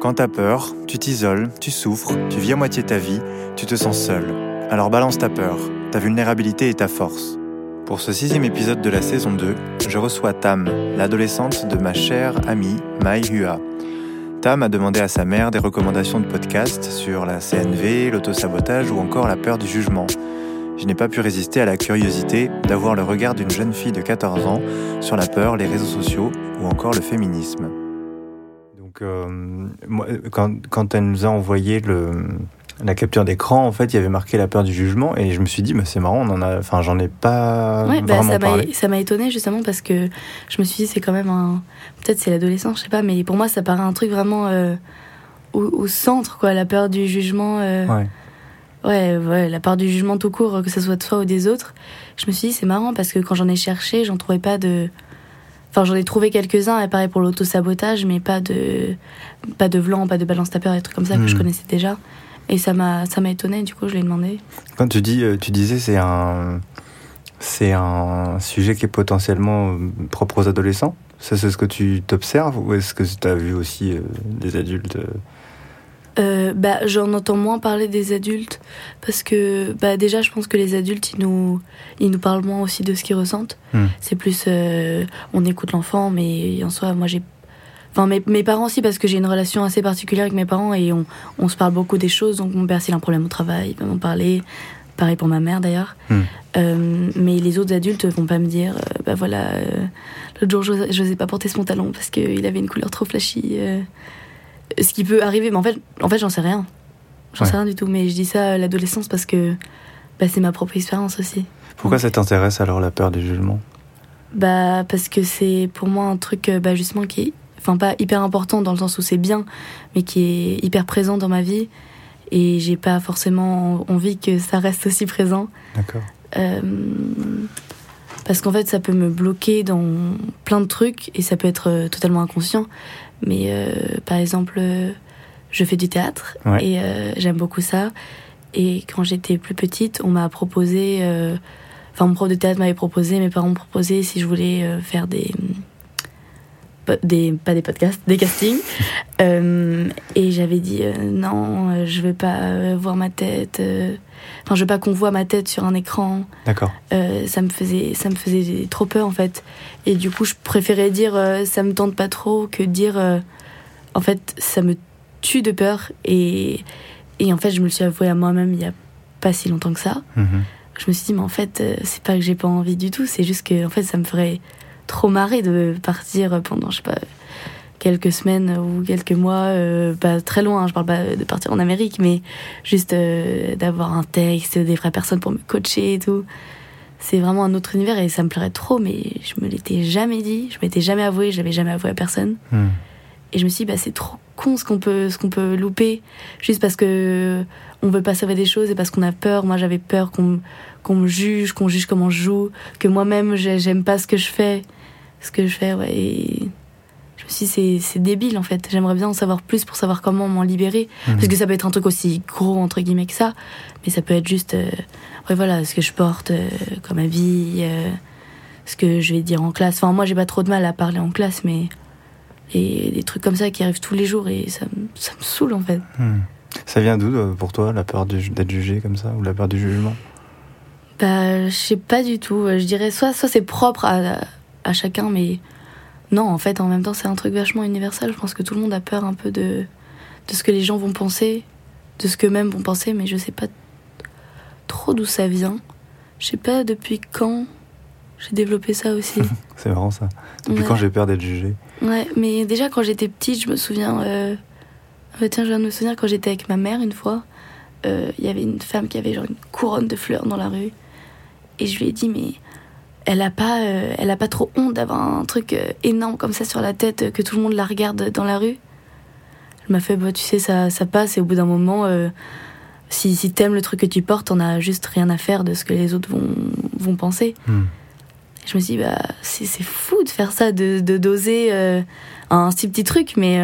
Quand t'as peur, tu t'isoles, tu souffres, tu vis à moitié ta vie, tu te sens seul. Alors balance ta peur, ta vulnérabilité et ta force. Pour ce sixième épisode de la saison 2, je reçois Tam, l'adolescente de ma chère amie Mai Hua. Tam a demandé à sa mère des recommandations de podcasts sur la CNV, l'autosabotage ou encore la peur du jugement. Je n'ai pas pu résister à la curiosité d'avoir le regard d'une jeune fille de 14 ans sur la peur, les réseaux sociaux ou encore le féminisme. Donc, euh, moi, quand, quand elle nous a envoyé le, la capture d'écran, en fait, il y avait marqué la peur du jugement, et je me suis dit, bah, c'est marrant, on en a, enfin, j'en ai pas Ouais, bah, vraiment ça parlé. m'a ça m'a étonné justement parce que je me suis dit c'est quand même un peut-être c'est l'adolescence je sais pas mais pour moi ça paraît un truc vraiment euh, au, au centre quoi la peur du jugement euh, Ouais. ouais ouais la peur du jugement tout court que ce soit de soi ou des autres je me suis dit c'est marrant parce que quand j'en ai cherché j'en trouvais pas de enfin j'en ai trouvé quelques-uns et pareil pour l'auto-sabotage mais pas de pas de vlan pas de balance ta peur des trucs comme ça que je Hmm. connaissais déjà et ça m'a ça m'a étonné du coup je l'ai demandé Quand tu dis, euh, tu disais, c'est un, c'est un sujet qui est potentiellement euh, propre aux adolescents. Ça, c'est ce que tu t'observes, ou est-ce que tu as vu aussi euh, des adultes euh, Euh, bah, j'en entends moins parler des adultes parce que bah, déjà je pense que les adultes ils nous ils nous parlent moins aussi de ce qu'ils ressentent. Hmm. c'est plus euh, on écoute l'enfant mais en soi moi j'ai enfin mes, mes parents aussi parce que j'ai une relation assez particulière avec mes parents et on, on se parle beaucoup des choses. Donc mon père s'il a un problème au travail il va m'en parler. Pareil pour ma mère d'ailleurs. Hmm. Euh, mais les autres adultes vont pas me dire euh, bah voilà euh, l'autre jour je n'osais pas porter ce pantalon parce qu'il avait une couleur trop flashy ce qui peut arriver mais en fait en fait j'en sais rien. J'en sais rien du tout mais je dis ça à l'adolescence parce que bah, c'est ma propre expérience aussi. Pourquoi ça t'intéresse alors la peur du jugement bah parce que c'est pour moi un truc euh, bah, justement qui est enfin pas hyper important dans le sens où c'est bien mais qui est hyper présent dans ma vie. Et j'ai pas forcément envie que ça reste aussi présent. D'accord. Euh, parce qu'en fait, ça peut me bloquer dans plein de trucs et ça peut être euh, totalement inconscient. Mais euh, par exemple, euh, je fais du théâtre Ouais. et euh, j'aime beaucoup ça. Et quand j'étais plus petite, on m'a proposé, euh, enfin mon prof de théâtre m'avait proposé, mes parents m'ont proposé si je voulais faire des, des, pas des podcasts, des castings. Euh, et j'avais dit euh, non, euh, je veux pas voir ma tête. Enfin, je veux pas qu'on voit ma tête sur un écran. D'accord. Ça me faisait, ça me faisait trop peur en fait. Et du coup, je préférais dire ça me tente pas trop que dire en fait ça me tue de peur. Et, et en fait, je me le suis avoué à moi-même il y a pas si longtemps que ça. Mhm. Je me suis dit mais en fait c'est pas que j'ai pas envie du tout, c'est juste que en fait ça me ferait trop marrer de partir pendant je sais pas quelques semaines ou quelques mois, euh, pas très loin, je parle pas de partir en Amérique, mais juste euh, d'avoir un texte, des vraies personnes pour me coacher et tout. C'est vraiment un autre univers et ça me plairait trop, mais je me l'étais jamais dit, je m'étais jamais avoué, je l'avais jamais avoué à personne. Hmm. Et je me suis dit, bah, c'est trop con ce qu'on peut, ce qu'on peut louper, juste parce que on veut pas sauver des choses et parce qu'on a peur. Moi, j'avais peur qu'on me- qu'on me juge, qu'on juge comment je joue, que moi-même, j'ai- j'aime pas ce que je fais. Ce que je fais, ouais. Et je me suis dit, c'est- débile, en fait. J'aimerais bien en savoir plus pour savoir comment m'en libérer. Mhm. Parce que ça peut être un truc aussi gros, entre guillemets, que ça. Mais ça peut être juste, euh, ouais, voilà, ce que je porte euh, comme habit, euh, ce que je vais dire en classe. Enfin, moi, j'ai pas trop de mal à parler en classe, mais. Et des trucs comme ça qui arrivent tous les jours et ça, me- ça me saoule, en fait. Hmm. Ça vient d'où euh, pour toi la peur d'être jugé comme ça ou la peur du jugement? Bah, je sais pas du tout. Je dirais soit, soit c'est propre à, à chacun, mais non, en fait, en même temps, c'est un truc vachement universel. Je pense que tout le monde a peur un peu de, de ce que les gens vont penser, de ce qu'eux-mêmes vont penser, mais je sais pas trop d'où ça vient. Je sais pas depuis quand j'ai développé ça aussi. C'est marrant ça. Depuis Ouais. quand j'ai peur d'être jugé Ouais, mais déjà quand j'étais petite, je me souviens. Euh... ah tiens, je viens de me souvenir quand j'étais avec ma mère une fois, euh, il y avait une femme qui avait genre une couronne de fleurs dans la rue. Et je lui ai dit, mais elle a pas, euh, elle a pas trop honte d'avoir un truc euh, énorme comme ça sur la tête, euh, que tout le monde la regarde dans la rue. Elle m'a fait, bah tu sais, ça, ça passe et au bout d'un moment, euh, si, si t'aimes le truc que tu portes, on a juste rien à faire de ce que les autres vont, vont penser. Hmm. Je me suis dit, bah, c'est c'est fou de faire ça, de de- d'oser euh, un si petit truc, mais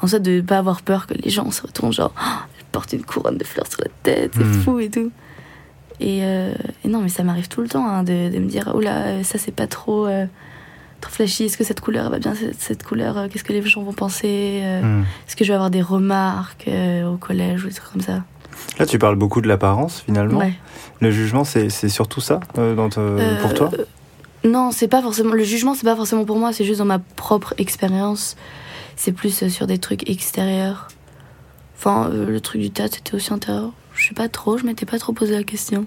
en soi, de pas avoir peur que les gens se retournent, genre, Oh, elle porte une couronne de fleurs sur la tête, c'est Mhm. fou et tout. Et, euh, et non, mais ça m'arrive tout le temps hein, de, de me dire, oula, euh, ça c'est pas trop. euh, trop flashy. Est-ce que cette couleur va bien cette, cette couleur Qu'est-ce que les gens vont penser Hmm. Est-ce que je vais avoir des remarques au collège ou des trucs comme ça? Là, tu parles beaucoup de l'apparence finalement. Ouais. Le jugement, c'est c'est surtout ça dans te- pour toi? Non, c'est pas forcément. Le jugement, c'est pas forcément pour moi. C'est juste dans ma propre expérience. C'est plus sur des trucs extérieurs. Enfin, le truc du théâtre, c'était aussi intérieur. Je sais pas trop. Je m'étais pas trop posé la question.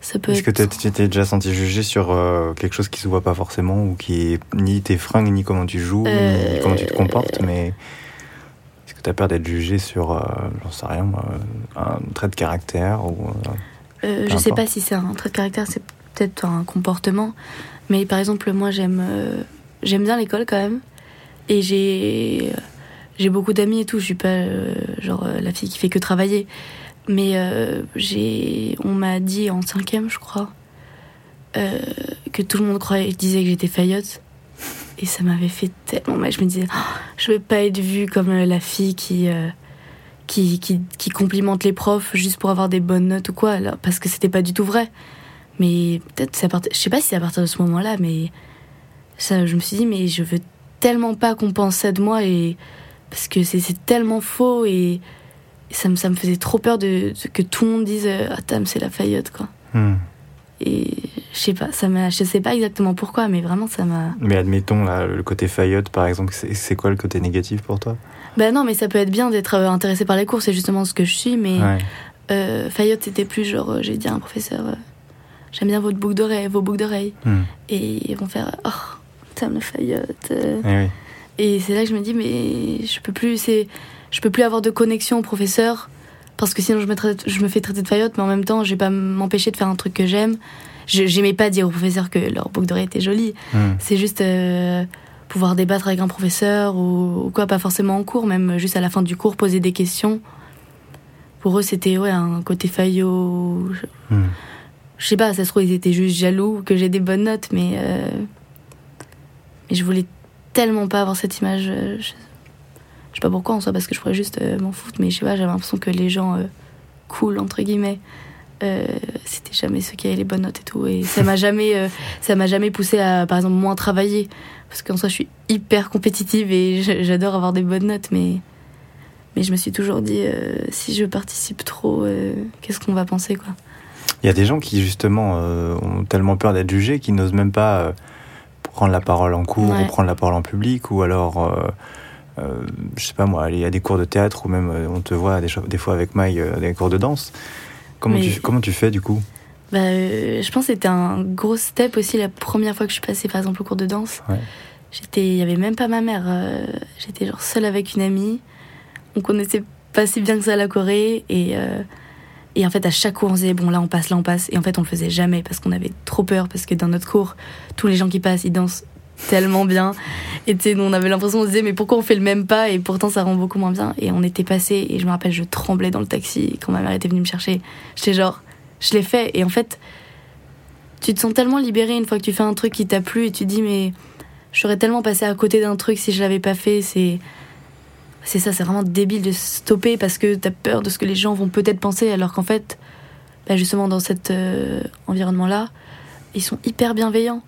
Ça peut Est-ce être. que tu t'es déjà senti jugé sur euh, quelque chose qui se voit pas forcément ou qui est ni tes fringues, ni comment tu joues, Euh, ni comment tu te comportes, mais est-ce que t'as peur d'être jugé sur, euh, j'en sais rien, moi, un trait de caractère ou euh, Euh, je sais pas si c'est un trait de caractère, c'est peut-être un comportement. Mais par exemple, moi, j'aime euh, j'aime bien l'école quand même. Et j'ai j'ai beaucoup d'amis et tout. Je suis pas euh, genre euh, la fille qui fait que travailler. Mais euh, on m'a dit en cinquième, je crois, euh, que tout le monde croyait, disait que j'étais faillotte. Et ça m'avait fait tellement mal. Je me disais, Ah, je veux pas être vue comme euh, la fille qui, qui, qui, qui complimente les profs juste pour avoir des bonnes notes ou quoi, alors, parce que c'était pas du tout vrai. Mais peut-être, c'est à sais pas si c'est à partir de ce moment-là, mais ça, je me suis dit, mais je veux tellement pas qu'on pense ça de moi, et, parce que c'est c'est tellement faux, et, et ça, me, ça me faisait trop peur de, de- que tout le monde dise, euh, ah, Tam, c'est la faillotte, quoi. hmm. Et je sais pas, ça m'a, je sais pas exactement pourquoi, mais vraiment, ça m'a. Mais admettons là, le côté faillotte, par exemple, c'est quoi le côté négatif pour toi? Bah non, mais ça peut être bien d'être euh, intéressé par les cours, c'est justement ce que je suis, mais. Ouais. Euh, Fayotte, c'était plus genre, j'ai dit à un professeur, euh, j'aime bien votre boucle d'oreille, vos boucles d'oreilles. Hmm. Et ils vont faire, oh, t'aimes le Fayotte. euh. Eh oui. Et c'est là que je me dis, mais je peux plus, c'est, je peux plus avoir de connexion au professeur, parce que sinon je me, traite- je me fais traiter de Fayotte, mais en même temps, je vais pas m'empêcher de faire un truc que j'aime. Je- J'aimais pas dire au professeur que leur boucle d'oreille était jolie. Hmm. C'est juste euh, pouvoir débattre avec un professeur ou, ou quoi, pas forcément en cours, même juste à la fin du cours, poser des questions. Pour eux, c'était ouais, un côté faillot. Je, Hmm. je sais pas, ça se trouve, ils étaient juste jaloux que j'ai des bonnes notes, mais, euh, mais je voulais tellement pas avoir cette image. euh, je sais pas pourquoi en soi, parce que je pourrais juste euh, m'en foutre, mais je sais pas, j'avais l'impression que les gens euh, cool, entre guillemets, euh, c'était jamais ceux qui avaient les bonnes notes et tout. Et ça m'a jamais, euh, ça m'a jamais poussé à, par exemple, moins travailler. Parce qu'en soi, je suis hyper compétitive et j'adore avoir des bonnes notes, mais, mais je me suis toujours dit, si je participe trop, qu'est-ce qu'on va penser, quoi? Il y a des gens qui justement ont tellement peur d'être jugés qu'ils n'osent même pas prendre la parole en cours Ouais. ou prendre la parole en public ou alors, euh, je sais pas moi, aller à des cours de théâtre ou même euh, on te voit des, fois avec Maï euh, à des cours de danse. Comment, Mais- tu, comment tu fais du coup? Bah, je pense que c'était un gros step aussi la première fois que je suis passée par exemple au cours de danse. Ouais. J'étais, il y avait même pas ma mère. j'étais genre seule avec une amie. On connaissait pas si bien que ça la Corée et et en fait à chaque cours on disait bon là on passe là on passe et en fait on le faisait jamais parce qu'on avait trop peur parce que dans notre cours tous les gens qui passent ils dansent tellement bien. Et on avait l'impression on se disait mais pourquoi on fait le même pas? Et pourtant ça rend beaucoup moins bien. Et on était passé et je me rappelle je tremblais dans le taxi quand ma mère était venue me chercher. J'étais genre je l'ai fait. Et en fait tu te sens tellement libéré une fois que tu fais un truc qui t'a plu et tu te dis mais je serais tellement passé à côté d'un truc si je l'avais pas fait. C'est c'est ça c'est vraiment débile de stopper parce que t'as peur de ce que les gens vont peut-être penser. Alors qu'en fait bah, justement dans cet euh, environnement là ils sont hyper bienveillants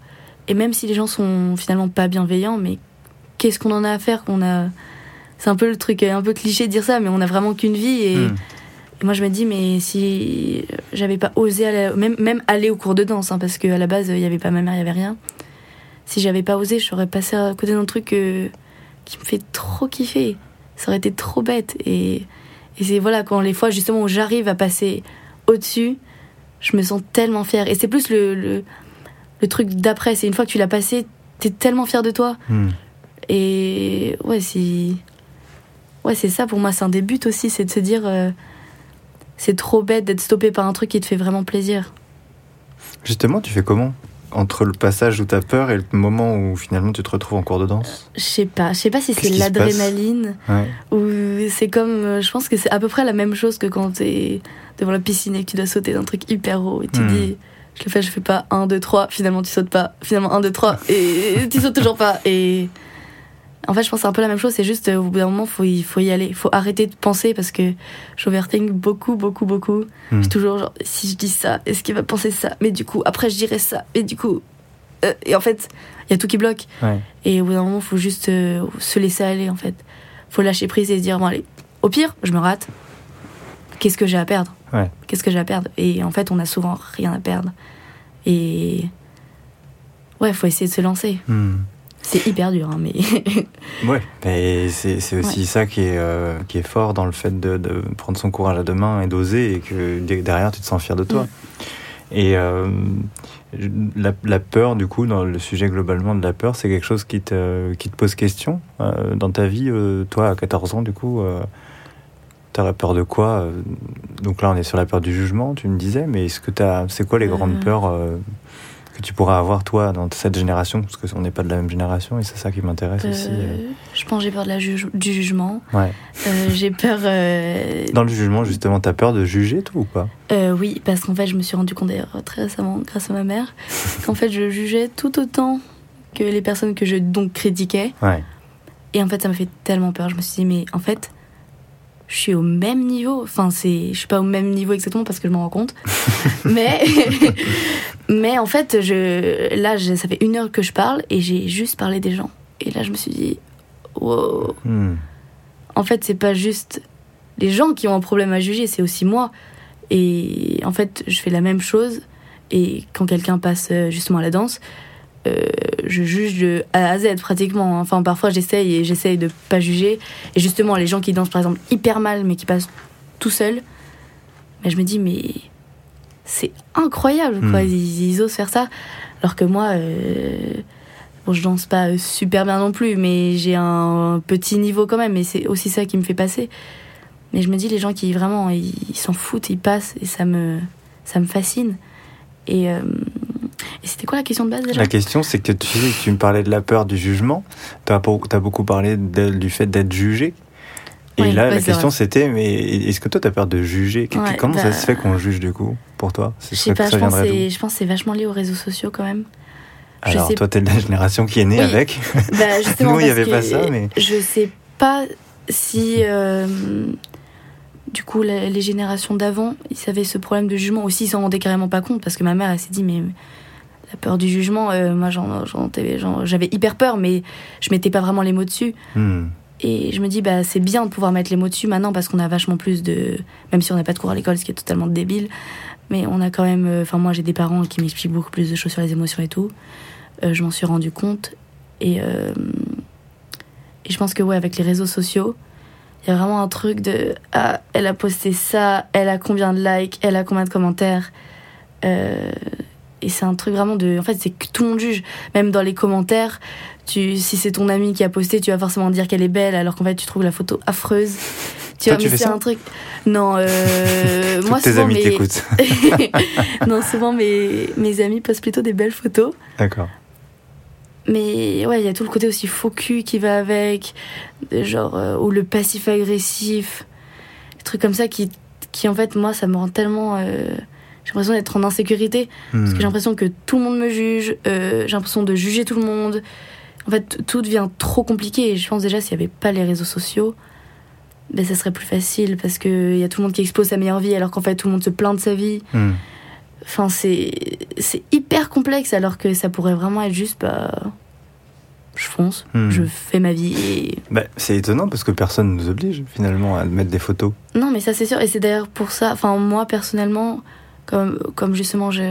et même si les gens sont finalement pas bienveillants mais qu'est-ce qu'on en a à faire qu'on a c'est un peu le truc un peu cliché de dire ça mais on a vraiment qu'une vie et Hmm. et moi, je me dis, mais si j'avais pas osé aller, même, même aller au cours de danse, hein, parce qu'à la base, il y avait pas ma mère, il y avait rien. Si j'avais pas osé, je serais passé à côté d'un truc euh, qui me fait trop kiffer. Ça aurait été trop bête. Et, et c'est voilà, quand les fois justement où j'arrive à passer au-dessus, je me sens tellement fière. Et c'est plus le, le, le truc d'après. C'est une fois que tu l'as passé, t'es tellement fier de toi. Hmm. Et ouais, c'est. Ouais, c'est ça pour moi, c'est un des buts aussi, c'est de se dire. euh, c'est trop bête d'être stoppé par un truc qui te fait vraiment plaisir. Justement, tu fais comment? Entre le passage où t'as peur et le moment où finalement tu te retrouves en cours de danse? Je sais pas, je sais pas si c'est l'adrénaline Ouais. ou c'est comme. euh, Je pense que c'est à peu près la même chose que quand t'es devant la piscine et que tu dois sauter d'un truc hyper haut et tu Hmm. dis. Je le fais, je fais pas 1, 2, 3, finalement tu sautes pas, finalement 1, 2, 3, et tu sautes toujours pas. Et en fait, je pense que c'est un peu la même chose, c'est juste au bout d'un moment, faut y, faut y aller. Faut arrêter de penser parce que j'overthink beaucoup, beaucoup, beaucoup. Hmm. Je suis toujours genre, si je dis ça, est-ce qu'il va penser ça? Mais du coup, après je dirais ça, et du coup. euh, et en fait, il y a tout qui bloque. Ouais. Et au bout d'un moment, faut juste euh, se laisser aller, en fait. Faut lâcher prise et se dire, bon, allez, au pire, je me rate. Qu'est-ce que j'ai à perdre? Ouais. Qu'est-ce que j'ai à perdre? Et en fait, on a souvent rien à perdre. Et ouais, faut essayer de se lancer. Hmm. C'est hyper dur, hein, mais Ouais, mais c'est aussi Ouais. ça qui est, euh, qui est fort dans le fait de, de prendre son courage à deux mains et d'oser et que de- derrière tu te sens fier de toi. Mm. Et euh, la, la peur, du coup, dans le sujet globalement de la peur, c'est quelque chose qui te, qui te pose question euh, dans ta vie. toi, à 14 ans, du coup, t'aurais peur de quoi euh Donc là, on est sur la peur du jugement, tu me disais, mais est-ce que t'as, c'est quoi les grandes Euh. peurs euh, que tu pourras avoir, toi, dans cette génération? Parce qu'on n'est pas de la même génération et c'est ça qui m'intéresse aussi. euh. je pense que j'ai peur de la juge- du jugement. Ouais. J'ai peur. Dans le jugement, justement, t'as peur de juger, toi, ou pas? Oui, parce qu'en fait, je me suis rendu compte d'ailleurs très récemment, grâce à ma mère, qu'en fait, je jugeais tout autant que les personnes que je donc critiquais. Ouais. Et en fait, ça m'a fait tellement peur. Je me suis dit, mais en fait, je suis au même niveau. Enfin, c'est, je suis pas au même niveau exactement parce que je m'en rends compte. mais, mais en fait, je, là, je- ça fait une heure que je parle et j'ai juste parlé des gens. Et là, je me suis dit, wow. Hmm. En fait, c'est pas juste les gens qui ont un problème à juger, c'est aussi moi. Et en fait, je fais la même chose. Et quand quelqu'un passe euh, justement à la danse, euh, je juge de A à Z pratiquement. Enfin, parfois j'essaye et j'essaye de pas juger. Et justement, les gens qui dansent par exemple hyper mal, mais qui passent tout seuls, mais je me dis, mais c'est incroyable quoi. Mm. Ils, ils osent faire ça. Alors que moi, euh, bon, je danse pas super bien non plus, mais j'ai un petit niveau quand même. Et c'est aussi ça qui me fait passer. Mais je me dis, les gens qui vraiment, ils ils s'en foutent, ils passent, et ça me, ça me fascine. Et, euh, et c'était quoi la question de base déjà La question, c'est que tu, tu me parlais de la peur du jugement. Tu as, beaucoup parlé de- du fait d'être jugé. Et là, la question, c'était mais est-ce que toi, tu as peur de juger? Ouais, Comment ça bah- se fait qu'on juge, du coup, pour toi? Je sais pas, je pense, que c'est- d'où? je pense que c'est vachement lié aux réseaux sociaux quand même. Alors, sais- toi, tu es de la génération qui est née Oui. avec. Bah, justement, Nous, il y parce avait pas ça, mais- Je sais pas si. euh, du coup, les générations d'avant, ils avaient ce problème de jugement. Aussi, ils s'en rendaient carrément pas compte parce que ma mère, elle s'est dit, mais la peur du jugement, euh, moi, j'avais hyper peur, mais je mettais pas vraiment les mots dessus. Hmm. Et je me dis, bah, c'est bien de pouvoir mettre les mots dessus maintenant parce qu'on a vachement plus de. Même si on n'a pas de cours à l'école, ce qui est totalement débile, mais on a quand même. euh, Enfin, moi, j'ai des parents qui m'expliquent beaucoup plus de choses sur les émotions et tout. Euh, je m'en suis rendu compte. Et, euh, et je pense que, ouais, avec les réseaux sociaux, il y a vraiment un truc de. Ah, elle a posté ça, elle a combien de likes, elle a combien de commentaires. Euh, et c'est un truc vraiment de. En fait, c'est que tout le monde juge. Même dans les commentaires, tu, si c'est ton ami qui a posté, tu vas forcément dire qu'elle est belle, alors qu'en fait, tu trouves la photo affreuse. Tu Toi, vois, tu mais c'est un truc. Non, euh, moi, tes souvent, amis mes... t'écoutent. non, souvent, mes, mes amis postent plutôt des belles photos. D'accord. Mais ouais, il y a tout le côté aussi faux cul qui va avec, genre, euh, ou le passif agressif, des trucs comme ça qui, qui en fait, moi, ça me rend tellement. euh, j'ai l'impression d'être en insécurité, parce que Hmm. j'ai l'impression que tout le monde me juge, euh, j'ai l'impression de juger tout le monde. En fait, tout devient trop compliqué. Et je pense déjà, s'il n'y avait pas les réseaux sociaux, ben, ça serait plus facile, parce qu'il y a tout le monde qui expose sa meilleure vie, alors qu'en fait, tout le monde se plaint de sa vie. Hmm. Enfin, c'est c'est hyper complexe alors que ça pourrait vraiment être juste, bah, je fonce, Hmm. je fais ma vie et... Bah, c'est étonnant parce que personne ne nous oblige finalement à mettre des photos. Non, mais ça c'est sûr, et c'est d'ailleurs pour ça, enfin moi personnellement, comme, comme justement je...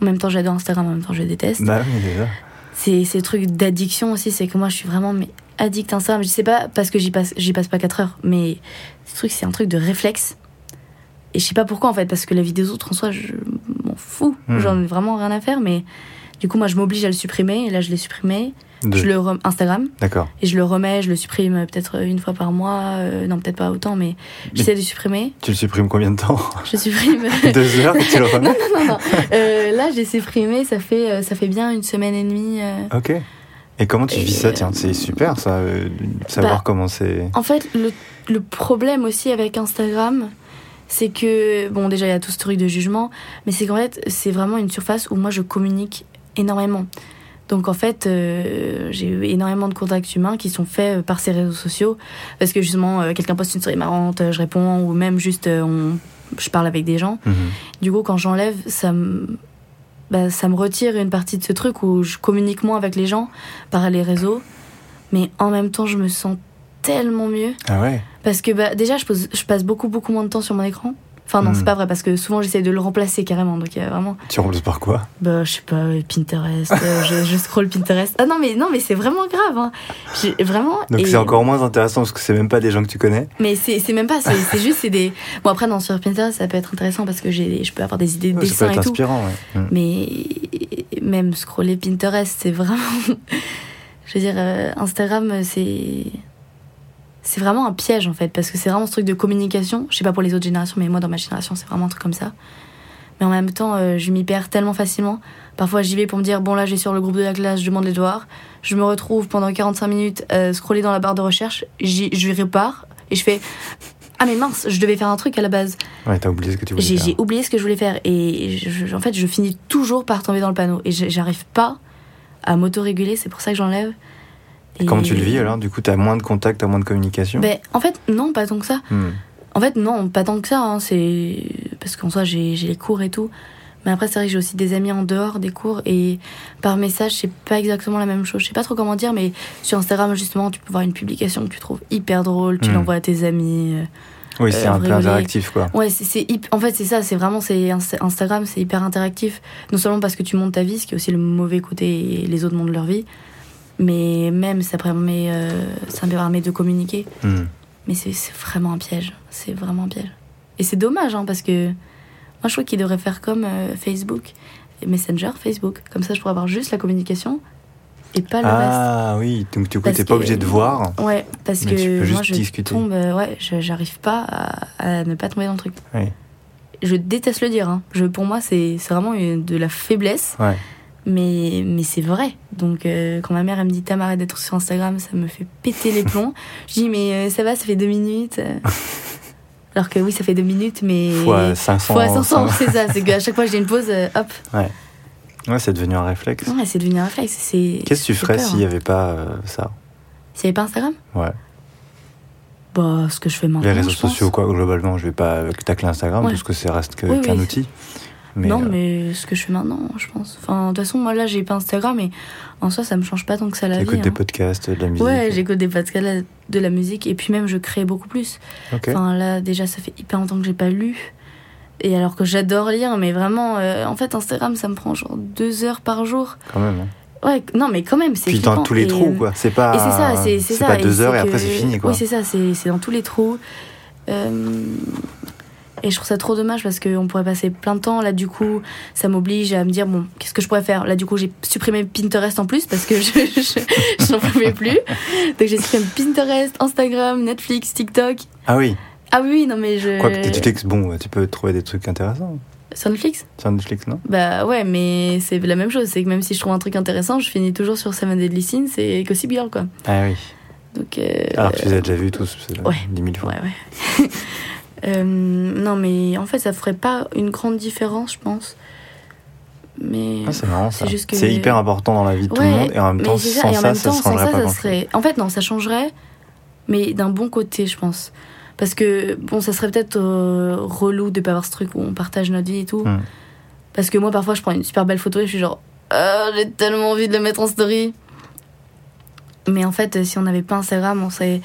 En même temps j'adore Instagram, en même temps je déteste. Bah oui, déjà. C'est ces trucs d'addiction aussi, c'est que moi je suis vraiment mais, addict à Instagram. Je sais pas parce que j'y passe, j'y passe pas 4 heures, mais ce truc c'est un truc de réflexe. Et je sais pas pourquoi en fait, parce que la vie des autres en soi, je m'en fous. Hmm. J'en ai vraiment rien à faire, mais du coup moi je m'oblige à le supprimer, et là je l'ai supprimé. Je le rem- Instagram, D'accord. et je le remets, je le supprime euh, peut-être une fois par mois, euh, non peut-être pas autant, mais j'essaie de le supprimer. Tu le supprimes combien de temps Je supprime. Deux heures et tu le remets non, non. Euh, là j'ai supprimé, ça fait, euh, ça fait bien une semaine et demie. euh, Ok. Et comment tu Et, vis ça euh, Tiens, c'est super ça, euh, savoir bah, comment c'est. En fait, le, le problème aussi avec Instagram, c'est que, bon, déjà, il y a tout ce truc de jugement, mais c'est qu'en fait, c'est vraiment une surface où moi, je communique énormément. Donc, en fait, euh, j'ai eu énormément de contacts humains qui sont faits euh, par ces réseaux sociaux, parce que justement, euh, quelqu'un poste une story marrante, je réponds, ou même juste, on, je parle avec des gens. Mhm. Du coup, quand j'enlève, ça me. bah, ça me retire une partie de ce truc où je communique moins avec les gens par les réseaux. Mais en même temps, je me sens tellement mieux. Ah ouais Parce que bah, déjà, je, pose- je passe beaucoup, beaucoup moins de temps sur mon écran. Enfin, non, Hmm. c'est pas vrai, parce que souvent, j'essaie de le remplacer carrément. Donc, il y a vraiment. Tu remplaces par quoi? Bah, je sais pas, Pinterest. euh, je, je scroll Pinterest. Ah non, mais, non, mais c'est vraiment grave. Hein. Vraiment. Donc et- c'est encore moins intéressant parce que c'est même pas des gens que tu connais? Mais c'est c'est même pas, c'est juste, c'est des. Bon, après, non, sur Pinterest, ça peut être intéressant parce que j'ai je peux avoir des idées de Ouais, ça peut dessin être et tout. inspirant, ouais. Mm. Mais même scroller Pinterest, c'est vraiment. Je veux dire, euh, Instagram, c'est. C'est vraiment un piège en fait, parce que c'est vraiment ce truc de communication. Je sais pas pour les autres générations, mais moi dans ma génération, c'est vraiment un truc comme ça. Mais en même temps, euh, je m'y perds tellement facilement. Parfois, j'y vais pour me dire bon, là, j'ai sur le groupe de la classe, je demande les devoirs. Je me retrouve pendant 45 minutes euh, scroller dans la barre de recherche. J'y- Je repars et je fais Ah, mais mince, je devais faire un truc à la base. Ouais, t'as oublié ce que tu voulais J'ai faire. j'ai oublié ce que je voulais faire et je- je- en fait je finis toujours par tomber dans le panneau et j'arrive pas à m'autoréguler, c'est pour ça que j'enlève. Et- Comment tu le vis alors Du coup, t'as moins de contact, t'as moins de communication ben, En fait non, pas tant que ça. Hmm. En fait non, pas tant que ça, hein, c'est parce qu'en soi j'ai les cours et tout. Mais après c'est vrai que j'ai aussi des amis en dehors des cours et par message c'est pas exactement la même chose. Je sais pas trop comment dire mais sur Instagram justement tu peux voir une publication que tu trouves hyper drôle, tu Hmm. l'envoies à tes amis. euh, Oui, c'est Euh, un peu interactif quoi. Ouais, c'est, c'est en fait, c'est ça, c'est vraiment, c'est Insta- Instagram, c'est hyper interactif. Non seulement parce que tu montes ta vie, ce qui est aussi le mauvais côté, et les autres montrent leur vie, mais même ça permet, euh, ça me permet de communiquer. Hmm. Mais c'est, c'est vraiment un piège, c'est vraiment un piège. Et c'est dommage, hein, parce que moi je trouve qu'ils devraient faire comme euh, Facebook, Messenger, Facebook. Comme ça, je pourrais avoir juste la communication et pas le reste. Ah oui, donc du coup, t'es pas obligé de voir. Ouais, parce tu que peux juste moi je discuter. tombe, euh, ouais, je- j'arrive pas à, à ne pas tomber dans le truc. Je déteste le dire, hein. je, pour moi c'est c'est vraiment une- de la faiblesse, Ouais. Mais, mais c'est vrai. Donc euh, quand ma mère elle me dit Tam arrête d'être sur Instagram, ça me fait péter les plombs. je dis mais euh, ça va, ça fait deux minutes. euh. Alors que oui, ça fait deux minutes, mais Fois 500. fois 500, c'est ça. C'est qu'à chaque fois que j'ai une pause, euh, hop, Ouais, c'est devenu un réflexe. ouais, c'est devenu un réflexe. c'est- Qu'est-ce que tu ferais s'il hein. n'y avait pas ça S'il n'y avait pas Instagram? Ouais. Bah, ce que je fais maintenant. Les réseaux je pense. sociaux, quoi, globalement, je vais pas tacler Instagram Ouais. parce que ça reste que- Oui, qu'un oui. outil. Mais, non, euh, mais ce que je fais maintenant, je pense. Enfin, de toute façon, moi là, j'ai pas Instagram, et en soi, ça me change pas tant que ça la vie. t'écoutes des hein. podcasts, de la musique. Ouais, j'écoute des podcasts, de la- musique, et puis même, je crée beaucoup plus. Ok. Enfin, là, déjà, ça fait hyper longtemps que j'ai pas lu. Et alors que j'adore lire, mais vraiment, euh, en fait, Instagram, ça me prend genre deux heures par jour. Quand même. hein. Ouais, non, mais quand même, c'est Puis dans tous les Et, trous, euh, quoi. C'est pas. Et c'est ça, c'est c'est ça. pas deux heures et après c'est fini, quoi. Oui, c'est ça, c'est c'est dans tous les trous. Euh, Et je trouve ça trop dommage parce qu'on pourrait passer plein de temps. Là, du coup, ça m'oblige à me dire bon, qu'est-ce que je pourrais faire? Là, du coup, j'ai supprimé Pinterest en plus parce que je, je, je n'en pouvais plus. Donc, j'ai supprimé Pinterest, Instagram, Netflix, TikTok. Ah oui. Ah oui, non, mais je. Quoique Netflix, bon, tu peux trouver des trucs intéressants Sur Netflix? Sur Netflix, non? Bah ouais, mais c'est la même chose. C'est que même si je trouve un truc intéressant, je finis toujours sur Seven Deadly Sins et Gossip Girl, quoi. Ah oui. Donc. euh, Alors que tu les as déjà vus tous ouais. 10 000 fois. Ouais, ouais. Euh, non, mais en fait, ça ferait pas une grande différence, je pense. Mais. Ah, c'est marrant ça. C'est hyper important dans la vie de tout le monde et en même temps, sans en ça, même ça temps, se sans changerait ça, pas ça grand serait. En fait, non, ça changerait, mais d'un bon côté, je pense. Parce que, bon, ça serait peut-être euh, relou de pas avoir ce truc où on partage notre vie et tout. Hmm. Parce que moi, parfois, je prends une super belle photo et je suis genre, Ah, j'ai tellement envie de le mettre en story. Mais en fait, si on n'avait pas Instagram, on serait.